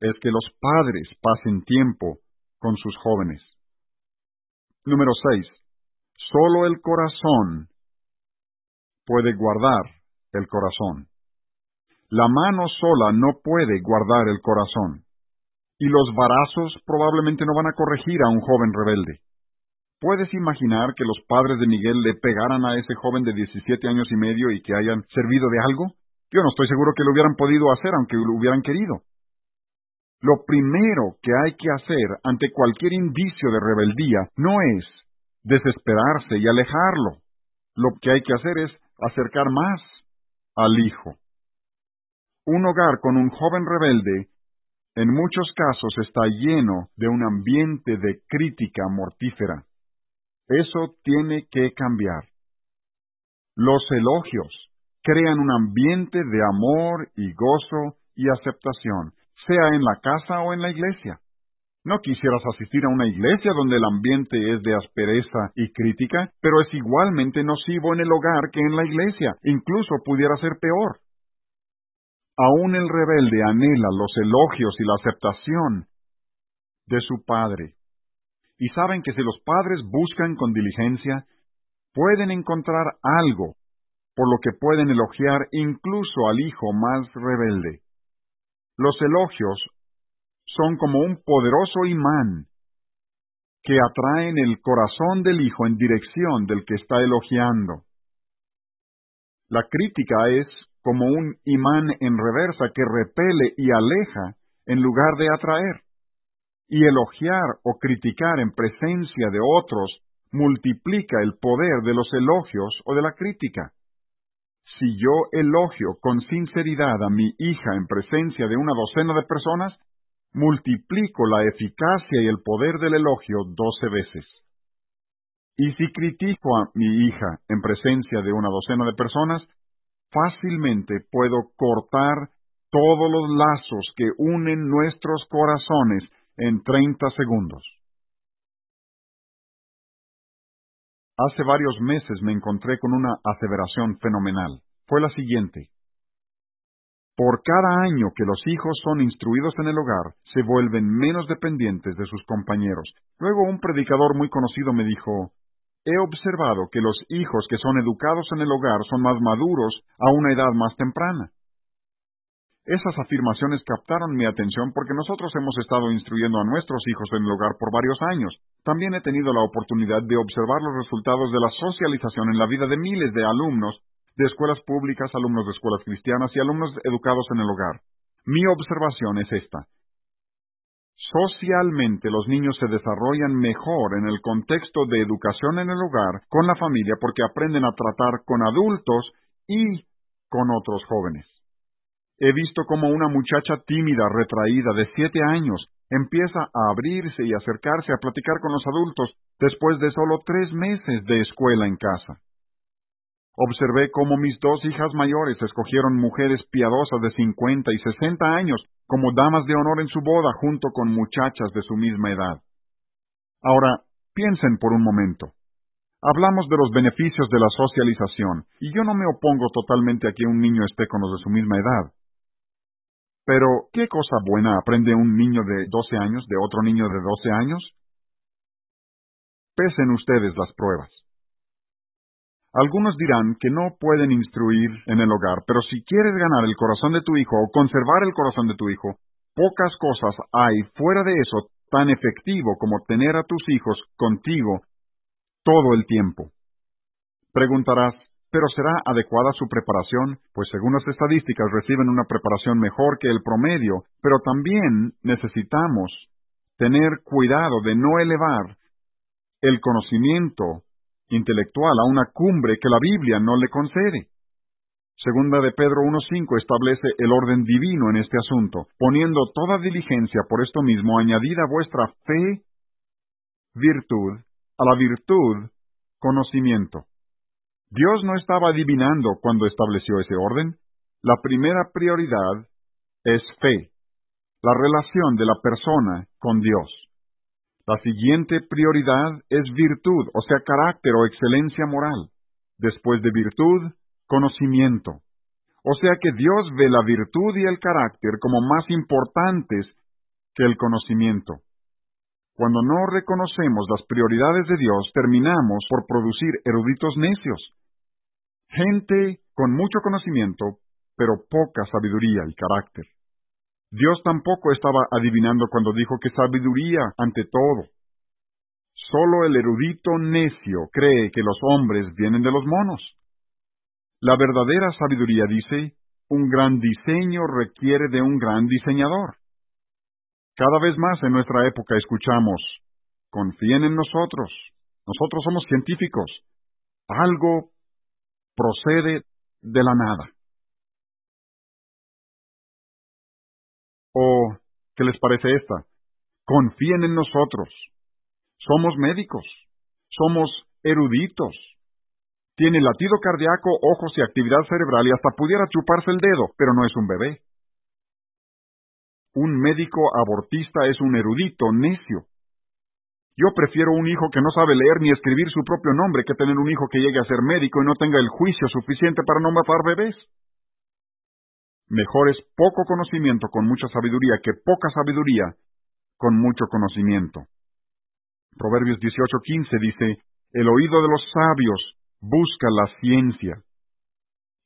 es que los padres pasen tiempo con sus jóvenes. Número 6. Solo el corazón puede guardar el corazón. La mano sola no puede guardar el corazón. Y los varazos probablemente no van a corregir a un joven rebelde. ¿Puedes imaginar que los padres de Miguel le pegaran a ese joven de 17 años y medio y que hayan servido de algo? Yo no estoy seguro que lo hubieran podido hacer aunque lo hubieran querido. Lo primero que hay que hacer ante cualquier indicio de rebeldía no es desesperarse y alejarlo. Lo que hay que hacer es acercar más al Hijo. Un hogar con un joven rebelde en muchos casos está lleno de un ambiente de crítica mortífera. Eso tiene que cambiar. Los elogios crean un ambiente de amor y gozo y aceptación, sea en la casa o en la iglesia. No quisieras asistir a una iglesia donde el ambiente es de aspereza y crítica, pero es igualmente nocivo en el hogar que en la iglesia, incluso pudiera ser peor. Aún el rebelde anhela los elogios y la aceptación de su padre. Y saben que si los padres buscan con diligencia, pueden encontrar algo por lo que pueden elogiar incluso al hijo más rebelde. Los elogios son como un poderoso imán que atraen el corazón del hijo en dirección del que está elogiando. La crítica es como un imán en reversa que repele y aleja en lugar de atraer. Y elogiar o criticar en presencia de otros multiplica el poder de los elogios o de la crítica. Si yo elogio con sinceridad a mi hija en presencia de una docena de personas, multiplico la eficacia y el poder del elogio doce veces. Y si critico a mi hija en presencia de una docena de personas, fácilmente puedo cortar todos los lazos que unen nuestros corazones en treinta segundos. Hace varios meses me encontré con una aseveración fenomenal. Fue la siguiente. Por cada año que los hijos son instruidos en el hogar, se vuelven menos dependientes de sus compañeros. Luego un predicador muy conocido me dijo, He observado que los hijos que son educados en el hogar son más maduros a una edad más temprana. Esas afirmaciones captaron mi atención porque nosotros hemos estado instruyendo a nuestros hijos en el hogar por varios años. También he tenido la oportunidad de observar los resultados de la socialización en la vida de miles de alumnos de escuelas públicas, alumnos de escuelas cristianas y alumnos educados en el hogar. Mi observación es esta. Socialmente los niños se desarrollan mejor en el contexto de educación en el hogar con la familia porque aprenden a tratar con adultos y con otros jóvenes. He visto cómo una muchacha tímida, retraída, de siete años, empieza a abrirse y acercarse a platicar con los adultos después de solo tres meses de escuela en casa. Observé cómo mis dos hijas mayores escogieron mujeres piadosas de cincuenta y sesenta años como damas de honor en su boda junto con muchachas de su misma edad. Ahora, piensen por un momento. Hablamos de los beneficios de la socialización, y yo no me opongo totalmente a que un niño esté con los de su misma edad. Pero, ¿qué cosa buena aprende un niño de 12 años de otro niño de 12 años? Pesen ustedes las pruebas. Algunos dirán que no pueden instruir en el hogar, pero si quieres ganar el corazón de tu hijo o conservar el corazón de tu hijo, pocas cosas hay fuera de eso tan efectivo como tener a tus hijos contigo todo el tiempo. Preguntarás, pero ¿será adecuada su preparación? Pues según las estadísticas reciben una preparación mejor que el promedio, pero también necesitamos tener cuidado de no elevar el conocimiento intelectual a una cumbre que la Biblia no le concede. Segunda de Pedro 1.5 establece el orden divino en este asunto, poniendo toda diligencia por esto mismo añadida vuestra fe, virtud, a la virtud, conocimiento. Dios no estaba adivinando cuando estableció ese orden. La primera prioridad es fe, la relación de la persona con Dios. La siguiente prioridad es virtud, o sea, carácter o excelencia moral. Después de virtud, conocimiento. O sea que Dios ve la virtud y el carácter como más importantes que el conocimiento. Cuando no reconocemos las prioridades de Dios, terminamos por producir eruditos necios, gente con mucho conocimiento, pero poca sabiduría y carácter. Dios tampoco estaba adivinando cuando dijo que sabiduría ante todo. Solo el erudito necio cree que los hombres vienen de los monos. La verdadera sabiduría dice, un gran diseño requiere de un gran diseñador. Cada vez más en nuestra época escuchamos, confíen en nosotros, nosotros somos científicos, algo procede de la nada. ¿O qué les parece esta? Confíen en nosotros. Somos médicos. Somos eruditos. Tiene latido cardíaco, ojos y actividad cerebral y hasta pudiera chuparse el dedo, pero no es un bebé. Un médico abortista es un erudito necio. Yo prefiero un hijo que no sabe leer ni escribir su propio nombre que tener un hijo que llegue a ser médico y no tenga el juicio suficiente para no matar bebés. Mejor es poco conocimiento con mucha sabiduría que poca sabiduría con mucho conocimiento. Proverbios 18:15 dice, El oído de los sabios busca la ciencia.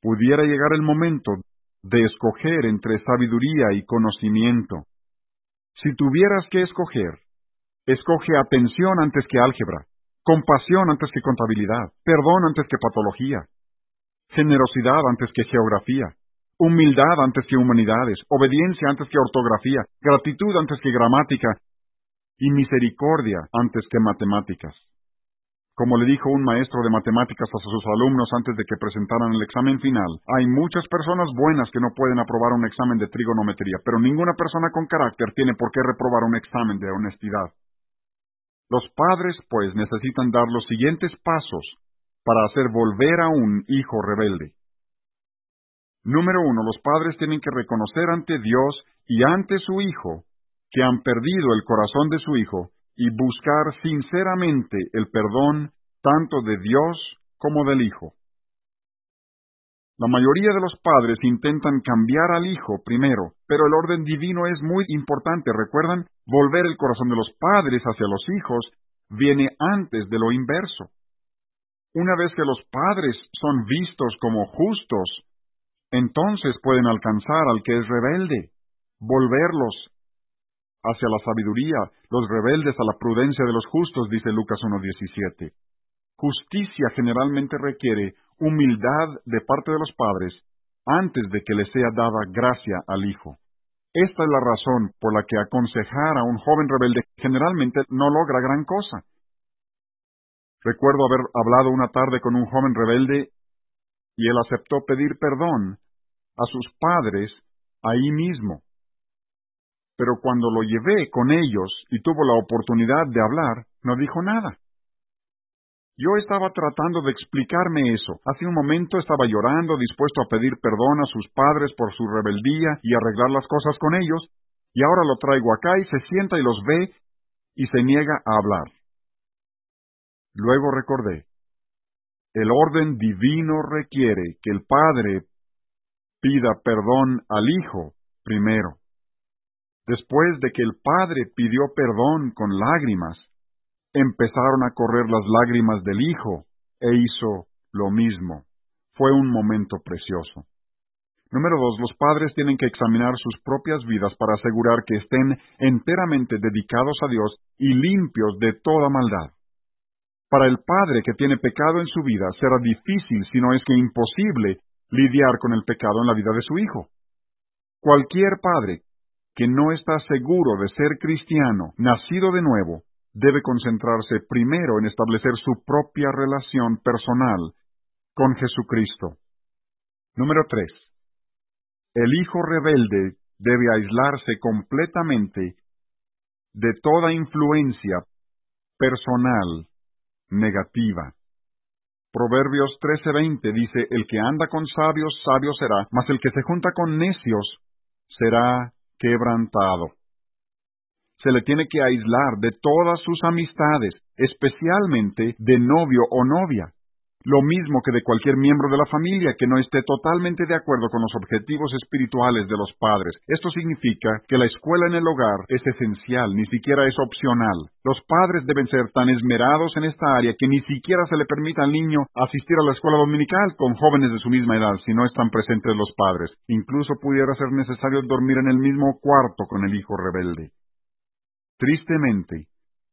Pudiera llegar el momento de escoger entre sabiduría y conocimiento. Si tuvieras que escoger, escoge atención antes que álgebra, compasión antes que contabilidad, perdón antes que patología, generosidad antes que geografía, humildad antes que humanidades, obediencia antes que ortografía, gratitud antes que gramática y misericordia antes que matemáticas. Como le dijo un maestro de matemáticas a sus alumnos antes de que presentaran el examen final, hay muchas personas buenas que no pueden aprobar un examen de trigonometría, pero ninguna persona con carácter tiene por qué reprobar un examen de honestidad. Los padres, pues, necesitan dar los siguientes pasos para hacer volver a un hijo rebelde. Número uno, los padres tienen que reconocer ante Dios y ante su hijo que han perdido el corazón de su hijo y buscar sinceramente el perdón tanto de Dios como del Hijo. La mayoría de los padres intentan cambiar al Hijo primero, pero el orden divino es muy importante. ¿Recuerdan? Volver el corazón de los padres hacia los hijos viene antes de lo inverso. Una vez que los padres son vistos como justos, entonces pueden alcanzar al que es rebelde, volverlos hacia la sabiduría, los rebeldes a la prudencia de los justos, dice Lucas 1.17. Justicia generalmente requiere humildad de parte de los padres antes de que le sea dada gracia al hijo. Esta es la razón por la que aconsejar a un joven rebelde generalmente no logra gran cosa. Recuerdo haber hablado una tarde con un joven rebelde y él aceptó pedir perdón a sus padres ahí mismo pero cuando lo llevé con ellos y tuvo la oportunidad de hablar, no dijo nada. Yo estaba tratando de explicarme eso. Hace un momento estaba llorando, dispuesto a pedir perdón a sus padres por su rebeldía y arreglar las cosas con ellos, y ahora lo traigo acá y se sienta y los ve y se niega a hablar. Luego recordé, el orden divino requiere que el Padre pida perdón al Hijo primero. Después de que el padre pidió perdón con lágrimas, empezaron a correr las lágrimas del hijo e hizo lo mismo. Fue un momento precioso. Número dos, los padres tienen que examinar sus propias vidas para asegurar que estén enteramente dedicados a Dios y limpios de toda maldad. Para el padre que tiene pecado en su vida será difícil, si no es que imposible, lidiar con el pecado en la vida de su hijo. Cualquier padre que no está seguro de ser cristiano, nacido de nuevo, debe concentrarse primero en establecer su propia relación personal con Jesucristo. Número 3. El hijo rebelde debe aislarse completamente de toda influencia personal negativa. Proverbios 13:20 dice, El que anda con sabios, sabio será, mas el que se junta con necios será quebrantado. Se le tiene que aislar de todas sus amistades, especialmente de novio o novia, lo mismo que de cualquier miembro de la familia que no esté totalmente de acuerdo con los objetivos espirituales de los padres. Esto significa que la escuela en el hogar es esencial, ni siquiera es opcional. Los padres deben ser tan esmerados en esta área que ni siquiera se le permita al niño asistir a la escuela dominical con jóvenes de su misma edad si no están presentes los padres. Incluso pudiera ser necesario dormir en el mismo cuarto con el hijo rebelde. Tristemente,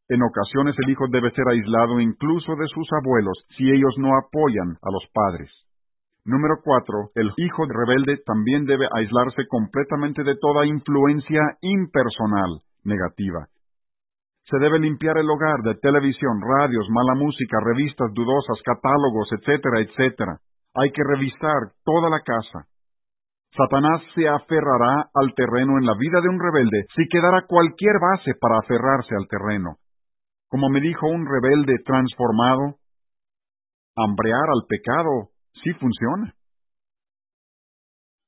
en ocasiones el hijo debe ser aislado incluso de sus abuelos si ellos no apoyan a los padres. Número cuatro, el hijo rebelde también debe aislarse completamente de toda influencia impersonal negativa. Se debe limpiar el hogar de televisión, radios, mala música, revistas dudosas, catálogos, etcétera, etcétera. Hay que revisar toda la casa. Satanás se aferrará al terreno en la vida de un rebelde si quedara cualquier base para aferrarse al terreno. Como me dijo un rebelde transformado, hambrear al pecado sí funciona.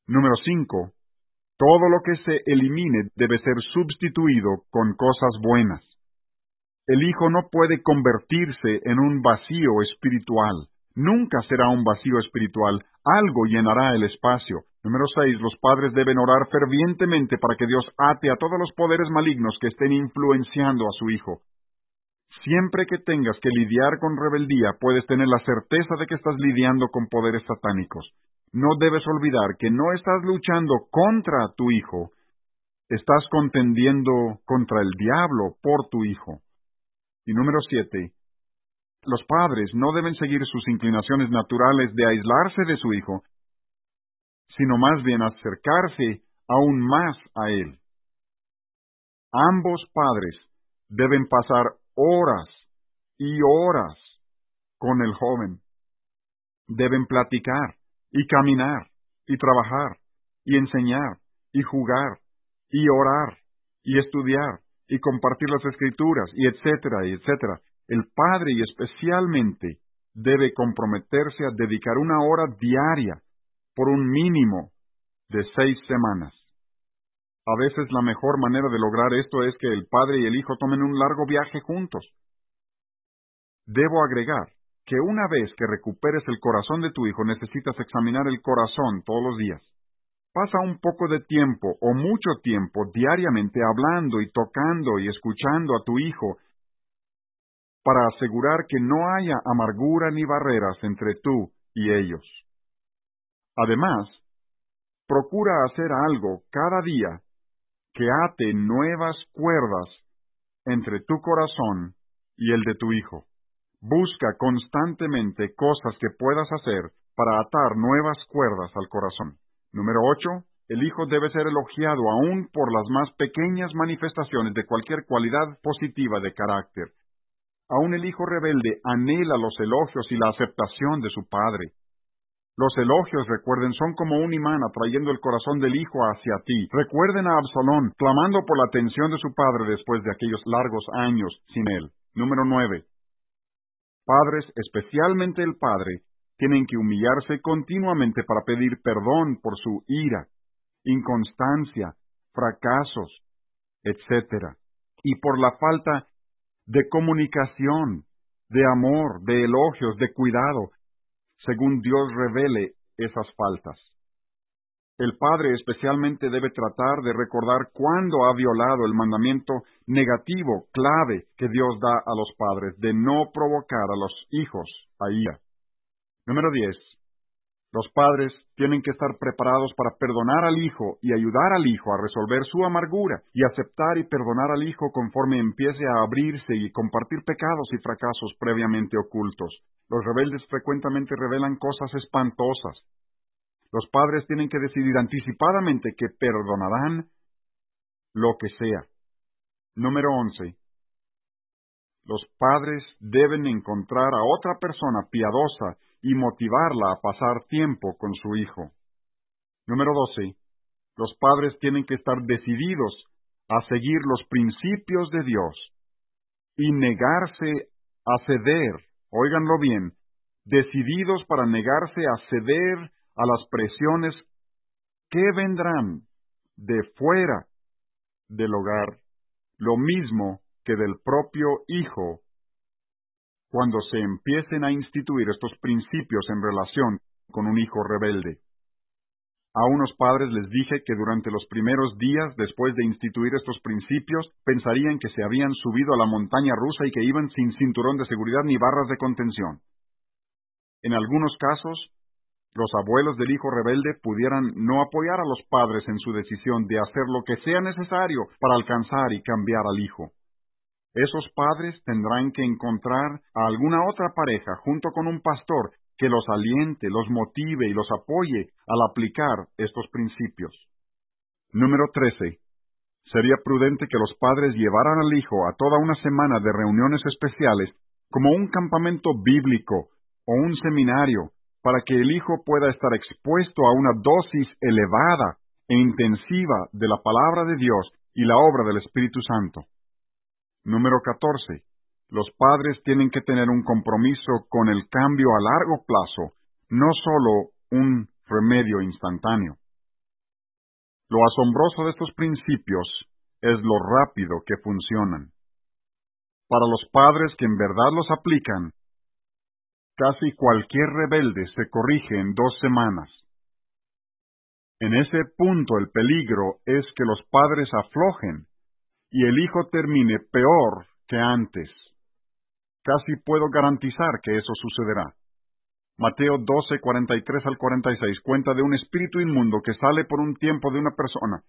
Número 5. Todo lo que se elimine debe ser sustituido con cosas buenas. El Hijo no puede convertirse en un vacío espiritual. Nunca será un vacío espiritual. Algo llenará el espacio. Número 6. Los padres deben orar fervientemente para que Dios ate a todos los poderes malignos que estén influenciando a su Hijo. Siempre que tengas que lidiar con rebeldía, puedes tener la certeza de que estás lidiando con poderes satánicos. No debes olvidar que no estás luchando contra tu hijo, Estás contendiendo contra el diablo por tu hijo. Y número siete, los padres no deben seguir sus inclinaciones naturales de aislarse de su hijo, sino más bien acercarse aún más a él. Ambos padres deben pasar horas y horas con el joven. Deben platicar y caminar y trabajar y enseñar y jugar y orar y estudiar y compartir las escrituras y etcétera y etcétera. El padre y especialmente debe comprometerse a dedicar una hora diaria por un mínimo de seis semanas. A veces la mejor manera de lograr esto es que el padre y el hijo tomen un largo viaje juntos. Debo agregar que una vez que recuperes el corazón de tu hijo necesitas examinar el corazón todos los días. Pasa un poco de tiempo o mucho tiempo diariamente hablando y tocando y escuchando a tu hijo para asegurar que no haya amargura ni barreras entre tú y ellos. Además, procura hacer algo cada día que ate nuevas cuerdas entre tu corazón y el de tu hijo. Busca constantemente cosas que puedas hacer para atar nuevas cuerdas al corazón. Número 8. El hijo debe ser elogiado aún por las más pequeñas manifestaciones de cualquier cualidad positiva de carácter. Aún el hijo rebelde anhela los elogios y la aceptación de su padre. Los elogios, recuerden, son como un imán atrayendo el corazón del hijo hacia ti. Recuerden a Absalón, clamando por la atención de su padre después de aquellos largos años sin él. Número 9. Padres, especialmente el padre, tienen que humillarse continuamente para pedir perdón por su ira, inconstancia, fracasos, etc. Y por la falta de comunicación, de amor, de elogios, de cuidado, según Dios revele esas faltas. El padre especialmente debe tratar de recordar cuándo ha violado el mandamiento negativo, clave, que Dios da a los padres de no provocar a los hijos a ira. Número 10. Los padres tienen que estar preparados para perdonar al hijo y ayudar al hijo a resolver su amargura y aceptar y perdonar al hijo conforme empiece a abrirse y compartir pecados y fracasos previamente ocultos. Los rebeldes frecuentemente revelan cosas espantosas. Los padres tienen que decidir anticipadamente que perdonarán lo que sea. Número 11. Los padres deben encontrar a otra persona piadosa y motivarla a pasar tiempo con su hijo. Número 12. Los padres tienen que estar decididos a seguir los principios de Dios y negarse a ceder óiganlo bien, decididos para negarse a ceder a las presiones que vendrán de fuera del hogar, lo mismo que del propio hijo, cuando se empiecen a instituir estos principios en relación con un hijo rebelde. A unos padres les dije que durante los primeros días después de instituir estos principios pensarían que se habían subido a la montaña rusa y que iban sin cinturón de seguridad ni barras de contención. En algunos casos, los abuelos del hijo rebelde pudieran no apoyar a los padres en su decisión de hacer lo que sea necesario para alcanzar y cambiar al hijo. Esos padres tendrán que encontrar a alguna otra pareja junto con un pastor que los aliente, los motive y los apoye al aplicar estos principios. Número 13. Sería prudente que los padres llevaran al hijo a toda una semana de reuniones especiales como un campamento bíblico o un seminario para que el hijo pueda estar expuesto a una dosis elevada e intensiva de la palabra de Dios y la obra del Espíritu Santo. Número 14. Los padres tienen que tener un compromiso con el cambio a largo plazo, no solo un remedio instantáneo. Lo asombroso de estos principios es lo rápido que funcionan. Para los padres que en verdad los aplican, casi cualquier rebelde se corrige en dos semanas. En ese punto el peligro es que los padres aflojen y el hijo termine peor que antes. Casi puedo garantizar que eso sucederá. Mateo 12, 43 al 46 cuenta de un espíritu inmundo que sale por un tiempo de una persona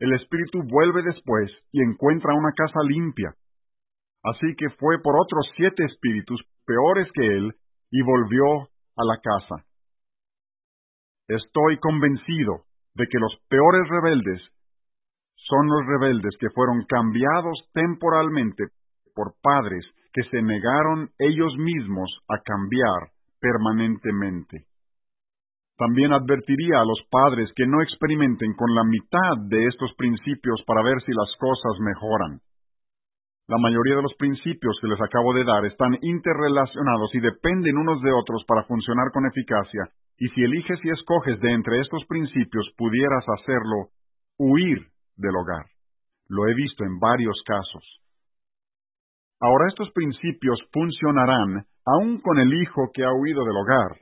el espíritu vuelve después y encuentra una casa limpia. Así que fue por otros siete espíritus peores que él y volvió a la casa. Estoy convencido de que los peores rebeldes son los rebeldes que fueron cambiados temporalmente por padres que se negaron ellos mismos a cambiar permanentemente. También advertiría a los padres que no experimenten con la mitad de estos principios para ver si las cosas mejoran. La mayoría de los principios que les acabo de dar están interrelacionados y dependen unos de otros para funcionar con eficacia, y si eliges y escoges de entre estos principios pudieras hacerlo huir del hogar. Lo he visto en varios casos. Ahora estos principios funcionarán aún con el hijo que ha huido del hogar,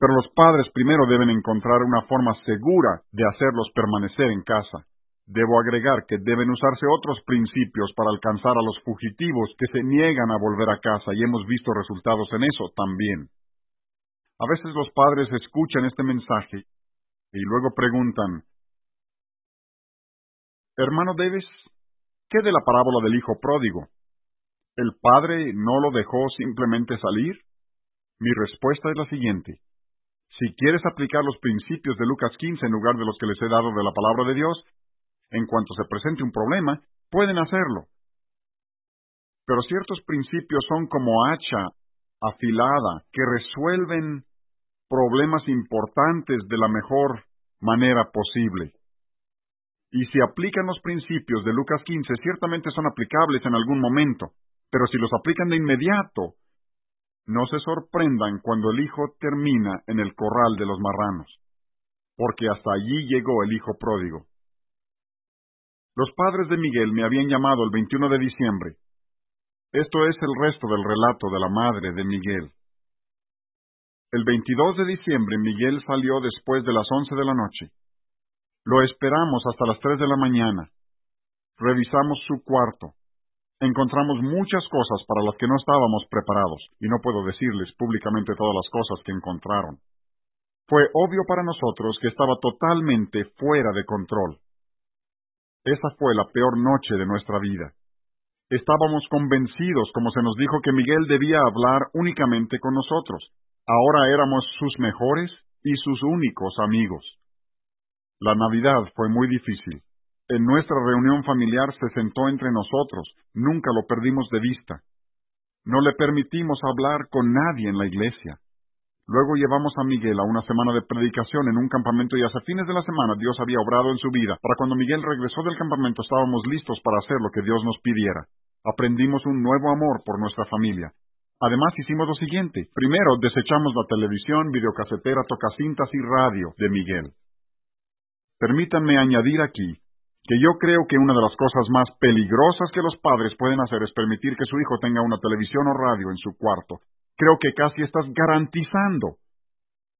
pero los padres primero deben encontrar una forma segura de hacerlos permanecer en casa. Debo agregar que deben usarse otros principios para alcanzar a los fugitivos que se niegan a volver a casa y hemos visto resultados en eso también. A veces los padres escuchan este mensaje y luego preguntan, Hermano Davis, ¿qué de la parábola del hijo pródigo? ¿El padre no lo dejó simplemente salir? Mi respuesta es la siguiente. Si quieres aplicar los principios de Lucas 15 en lugar de los que les he dado de la palabra de Dios, en cuanto se presente un problema, pueden hacerlo. Pero ciertos principios son como hacha afilada que resuelven problemas importantes de la mejor manera posible. Y si aplican los principios de Lucas 15, ciertamente son aplicables en algún momento, pero si los aplican de inmediato, no se sorprendan cuando el hijo termina en el corral de los marranos, porque hasta allí llegó el hijo pródigo. Los padres de Miguel me habían llamado el 21 de diciembre. Esto es el resto del relato de la madre de Miguel. El 22 de diciembre Miguel salió después de las once de la noche. Lo esperamos hasta las tres de la mañana. Revisamos su cuarto. Encontramos muchas cosas para las que no estábamos preparados, y no puedo decirles públicamente todas las cosas que encontraron. Fue obvio para nosotros que estaba totalmente fuera de control. Esa fue la peor noche de nuestra vida. Estábamos convencidos, como se nos dijo, que Miguel debía hablar únicamente con nosotros, Ahora éramos sus mejores y sus únicos amigos. La Navidad fue muy difícil. En nuestra reunión familiar se sentó entre nosotros, nunca lo perdimos de vista. No le permitimos hablar con nadie en la iglesia. Luego llevamos a Miguel a una semana de predicación en un campamento y hasta fines de la semana Dios había obrado en su vida. Para cuando Miguel regresó del campamento estábamos listos para hacer lo que Dios nos pidiera. Aprendimos un nuevo amor por nuestra familia. Además hicimos lo siguiente. Primero desechamos la televisión, videocasetera, tocacintas y radio de Miguel. Permítanme añadir aquí que yo creo que una de las cosas más peligrosas que los padres pueden hacer es permitir que su hijo tenga una televisión o radio en su cuarto. Creo que casi estás garantizando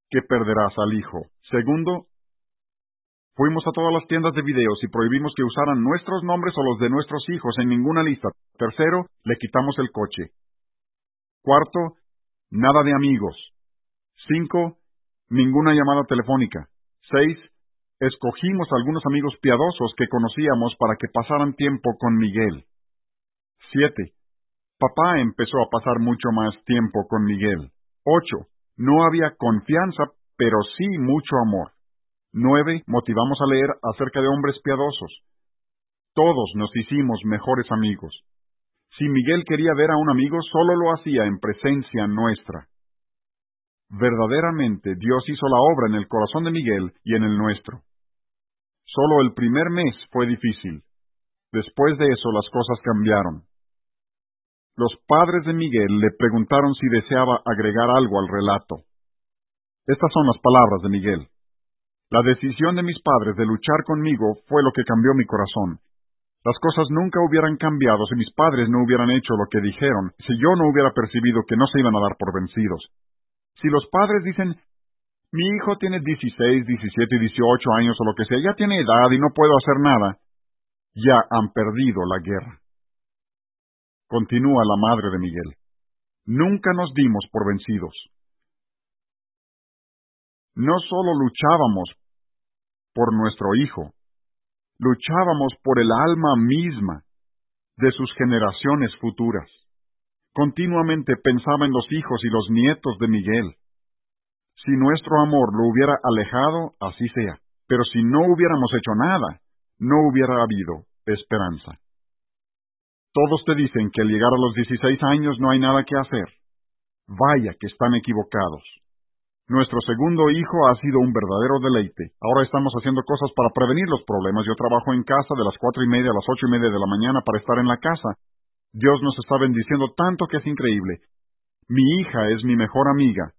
que perderás al hijo. Segundo, fuimos a todas las tiendas de videos y prohibimos que usaran nuestros nombres o los de nuestros hijos en ninguna lista. Tercero, le quitamos el coche. Cuarto, nada de amigos. Cinco, ninguna llamada telefónica. Seis, escogimos algunos amigos piadosos que conocíamos para que pasaran tiempo con Miguel. Siete, papá empezó a pasar mucho más tiempo con Miguel. Ocho, no había confianza, pero sí mucho amor. Nueve, motivamos a leer acerca de hombres piadosos. Todos nos hicimos mejores amigos. Si Miguel quería ver a un amigo, solo lo hacía en presencia nuestra. Verdaderamente Dios hizo la obra en el corazón de Miguel y en el nuestro. Solo el primer mes fue difícil. Después de eso las cosas cambiaron. Los padres de Miguel le preguntaron si deseaba agregar algo al relato. Estas son las palabras de Miguel. La decisión de mis padres de luchar conmigo fue lo que cambió mi corazón. Las cosas nunca hubieran cambiado si mis padres no hubieran hecho lo que dijeron, si yo no hubiera percibido que no se iban a dar por vencidos. Si los padres dicen, mi hijo tiene 16, 17 y 18 años o lo que sea, ya tiene edad y no puedo hacer nada, ya han perdido la guerra. Continúa la madre de Miguel. Nunca nos dimos por vencidos. No solo luchábamos por nuestro hijo, luchábamos por el alma misma de sus generaciones futuras. Continuamente pensaba en los hijos y los nietos de Miguel. Si nuestro amor lo hubiera alejado, así sea. Pero si no hubiéramos hecho nada, no hubiera habido esperanza. Todos te dicen que al llegar a los 16 años no hay nada que hacer. Vaya que están equivocados. Nuestro segundo hijo ha sido un verdadero deleite. Ahora estamos haciendo cosas para prevenir los problemas. Yo trabajo en casa de las cuatro y media a las ocho y media de la mañana para estar en la casa. Dios nos está bendiciendo tanto que es increíble. Mi hija es mi mejor amiga.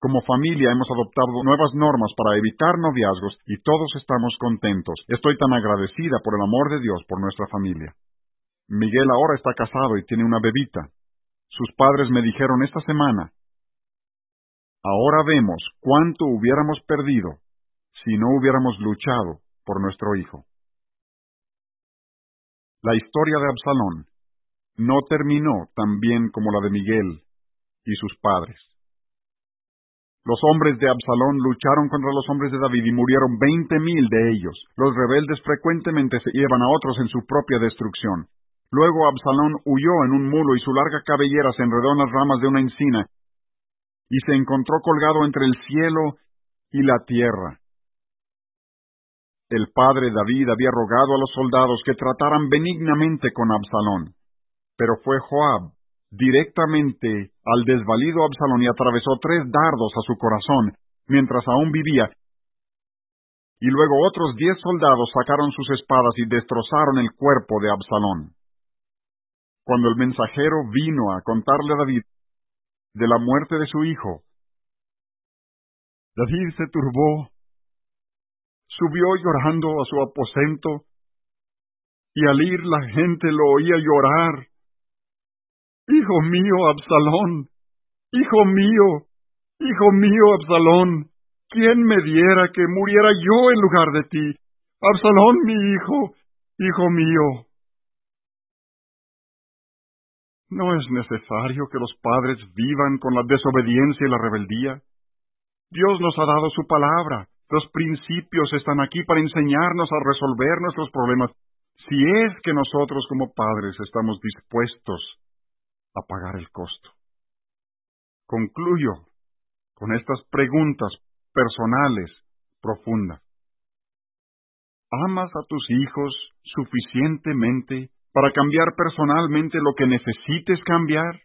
Como familia hemos adoptado nuevas normas para evitar noviazgos y todos estamos contentos. Estoy tan agradecida por el amor de Dios por nuestra familia. Miguel ahora está casado y tiene una bebita. Sus padres me dijeron esta semana Ahora vemos cuánto hubiéramos perdido si no hubiéramos luchado por nuestro hijo. La historia de Absalón no terminó tan bien como la de Miguel y sus padres. Los hombres de Absalón lucharon contra los hombres de David y murieron veinte mil de ellos. Los rebeldes frecuentemente se llevan a otros en su propia destrucción. Luego Absalón huyó en un mulo y su larga cabellera se enredó en las ramas de una encina y se encontró colgado entre el cielo y la tierra. El padre David había rogado a los soldados que trataran benignamente con Absalón, pero fue Joab directamente al desvalido Absalón y atravesó tres dardos a su corazón mientras aún vivía, y luego otros diez soldados sacaron sus espadas y destrozaron el cuerpo de Absalón. Cuando el mensajero vino a contarle a David de la muerte de su hijo. David se turbó, subió llorando a su aposento, y al ir la gente lo oía llorar. Hijo mío, Absalón, hijo mío, hijo mío, Absalón, ¿quién me diera que muriera yo en lugar de ti? Absalón, mi hijo, hijo mío. ¿No es necesario que los padres vivan con la desobediencia y la rebeldía? Dios nos ha dado su palabra. Los principios están aquí para enseñarnos a resolver nuestros problemas, si es que nosotros como padres estamos dispuestos a pagar el costo. Concluyo con estas preguntas personales profundas. ¿Amas a tus hijos suficientemente para cambiar personalmente lo que necesites cambiar?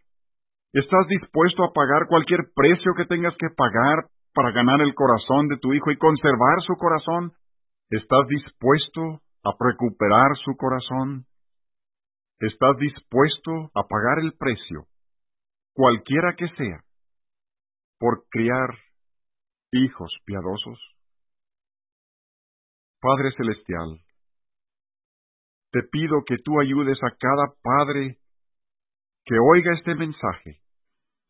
¿Estás dispuesto a pagar cualquier precio que tengas que pagar para ganar el corazón de tu hijo y conservar su corazón? ¿Estás dispuesto a recuperar su corazón? ¿Estás dispuesto a pagar el precio, cualquiera que sea, por criar hijos piadosos? Padre Celestial, te pido que tú ayudes a cada padre que oiga este mensaje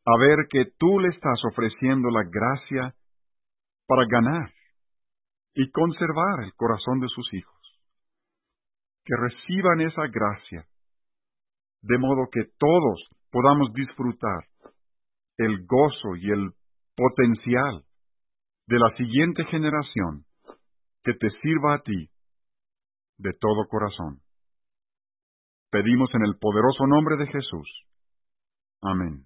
a ver que tú le estás ofreciendo la gracia para ganar y conservar el corazón de sus hijos. Que reciban esa gracia, de modo que todos podamos disfrutar el gozo y el potencial de la siguiente generación que te sirva a ti de todo corazón. Pedimos en el poderoso nombre de Jesús. Amén.